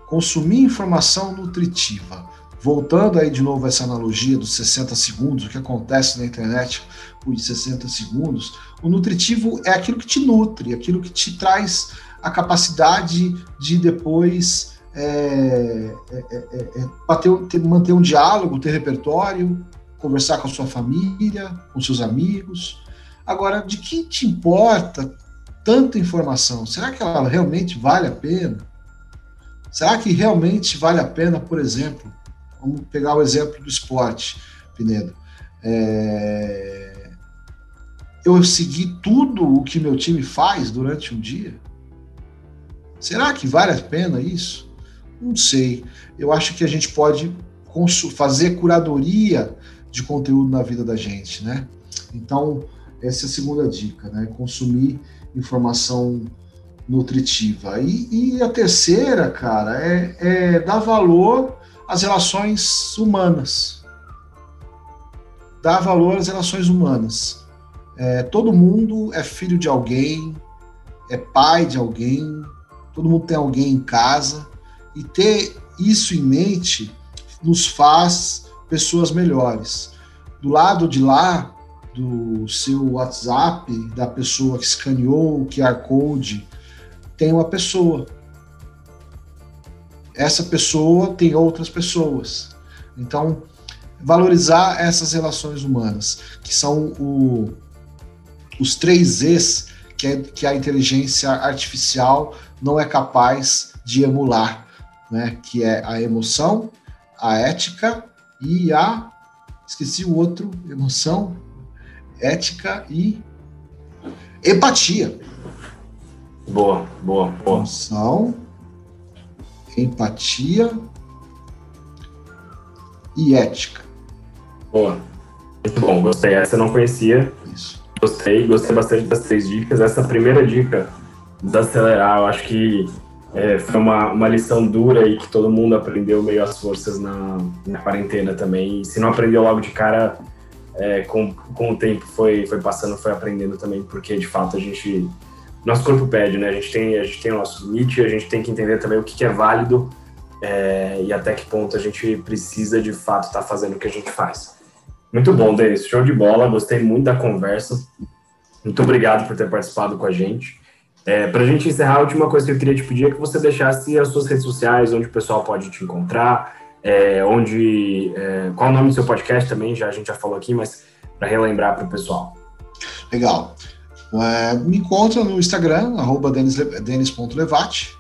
Consumir informação nutritiva. Voltando aí de novo a essa analogia dos 60 segundos, o que acontece na internet por 60 segundos, o nutritivo é aquilo que te nutre, aquilo que te traz a capacidade de depois é, é, é, é ter, manter um diálogo, ter repertório, conversar com a sua família, com seus amigos. Agora, de que te importa tanta informação? Será que ela realmente vale a pena? Será que realmente vale a pena, por exemplo, vamos pegar o exemplo do esporte, Pinedo. É... Eu seguir tudo o que meu time faz durante um dia? Será que vale a pena isso? Não sei. Eu acho que a gente pode fazer curadoria de conteúdo na vida da gente, né? Então, essa é a segunda dica, né? Consumir informação nutritiva. E, e a terceira, cara, é, é dar valor às relações humanas. Dar valor às relações humanas. É, todo mundo é filho de alguém, é pai de alguém, todo mundo tem alguém em casa, e ter isso em mente nos faz pessoas melhores. Do lado de lá, do seu WhatsApp, da pessoa que escaneou o QR Code, tem uma pessoa. Essa pessoa tem outras pessoas. Então, valorizar essas relações humanas, que são o, os três Zs que, é, que a inteligência artificial não é capaz de emular, né? que é a emoção, a ética e a. Esqueci o outro, emoção, ética e empatia. Boa, boa, boa. Emoção, empatia e ética. Boa. Muito bom, gostei. Essa eu não conhecia. Isso. Gostei, gostei bastante das três dicas. Essa primeira dica, desacelerar, eu acho que é, foi uma, uma lição dura e que todo mundo aprendeu meio às forças na, na quarentena também. E se não aprendeu logo de cara, é, com, com o tempo foi, foi passando, foi aprendendo também, porque de fato a gente. Nosso corpo pede, né? A gente tem, a gente tem o nosso limite, a gente tem que entender também o que, que é válido é, e até que ponto a gente precisa de fato estar tá fazendo o que a gente faz. Muito bom, Denis. Show de bola. Gostei muito da conversa. Muito obrigado por ter participado com a gente. É, Para a gente encerrar, a última coisa que eu queria te pedir é que você deixasse as suas redes sociais, onde o pessoal pode te encontrar, é, onde, é, qual o nome do seu podcast também, já a gente já falou aqui, mas para relembrar para o pessoal. Legal. É, me encontra no Instagram, arroba denis.levate.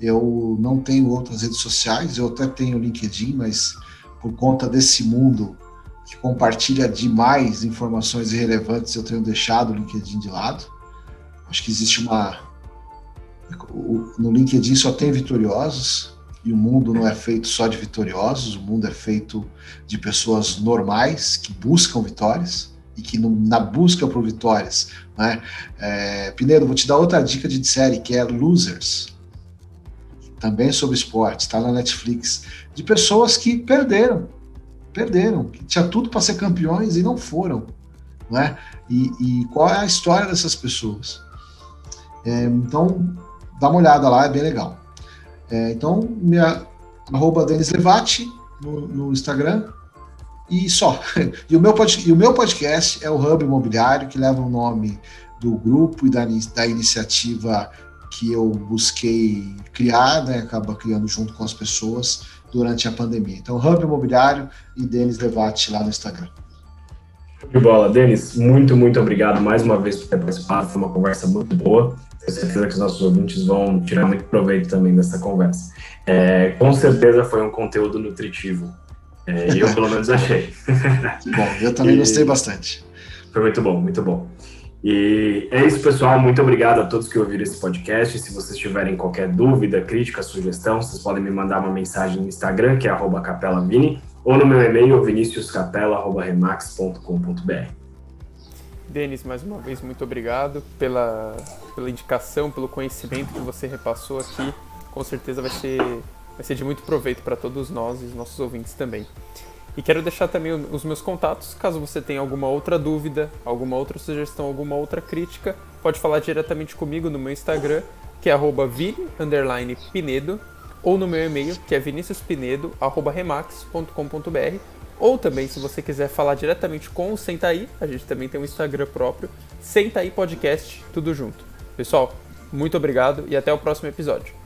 Eu não tenho outras redes sociais, eu até tenho LinkedIn, mas por conta desse mundo que compartilha demais informações irrelevantes, eu tenho deixado o LinkedIn de lado. Acho que existe uma. No LinkedIn só tem vitoriosos, e o mundo não é feito só de vitoriosos, o mundo é feito de pessoas normais que buscam vitórias e que no, na busca por vitórias, né? É, Pineiro, vou te dar outra dica de série que é Losers, também sobre esporte, está na Netflix, de pessoas que perderam, perderam, que tinha tudo para ser campeões e não foram, né? E, e, qual é a história dessas pessoas? É, então, dá uma olhada lá, é bem legal. É, então, minha arroba Denis Levati no, no, Instagram e só. E o, meu pod, e o meu podcast é o Hub Imobiliário, que leva o nome do grupo e da, da iniciativa que eu busquei criar, né, acaba criando junto com as pessoas durante a pandemia. Então, Hub Imobiliário e Denis Levati lá no Instagram. De bola, Denis, muito, muito obrigado mais uma vez por ter participado, foi uma conversa muito boa. Tenho certeza que os nossos ouvintes vão tirar muito proveito também dessa conversa. É, com certeza foi um conteúdo nutritivo. É, eu, pelo menos, achei. bom, eu também e... gostei bastante. Foi muito bom, muito bom. E é isso, pessoal. Muito obrigado a todos que ouviram esse podcast. Se vocês tiverem qualquer dúvida, crítica, sugestão, vocês podem me mandar uma mensagem no Instagram, que é capelavini, ou no meu e-mail, viniciuscapela.remax.com.br. Denis, mais uma vez, muito obrigado pela, pela indicação, pelo conhecimento que você repassou aqui. Com certeza vai ser, vai ser de muito proveito para todos nós e os nossos ouvintes também. E quero deixar também os meus contatos, caso você tenha alguma outra dúvida, alguma outra sugestão, alguma outra crítica, pode falar diretamente comigo no meu Instagram, que é @vini_pinedo, ou no meu e-mail, que é viniciuspinedo@remax.com.br ou também, se você quiser falar diretamente com o Sentaí, a gente também tem um Instagram próprio, Sentaí Podcast, tudo junto. Pessoal, muito obrigado e até o próximo episódio.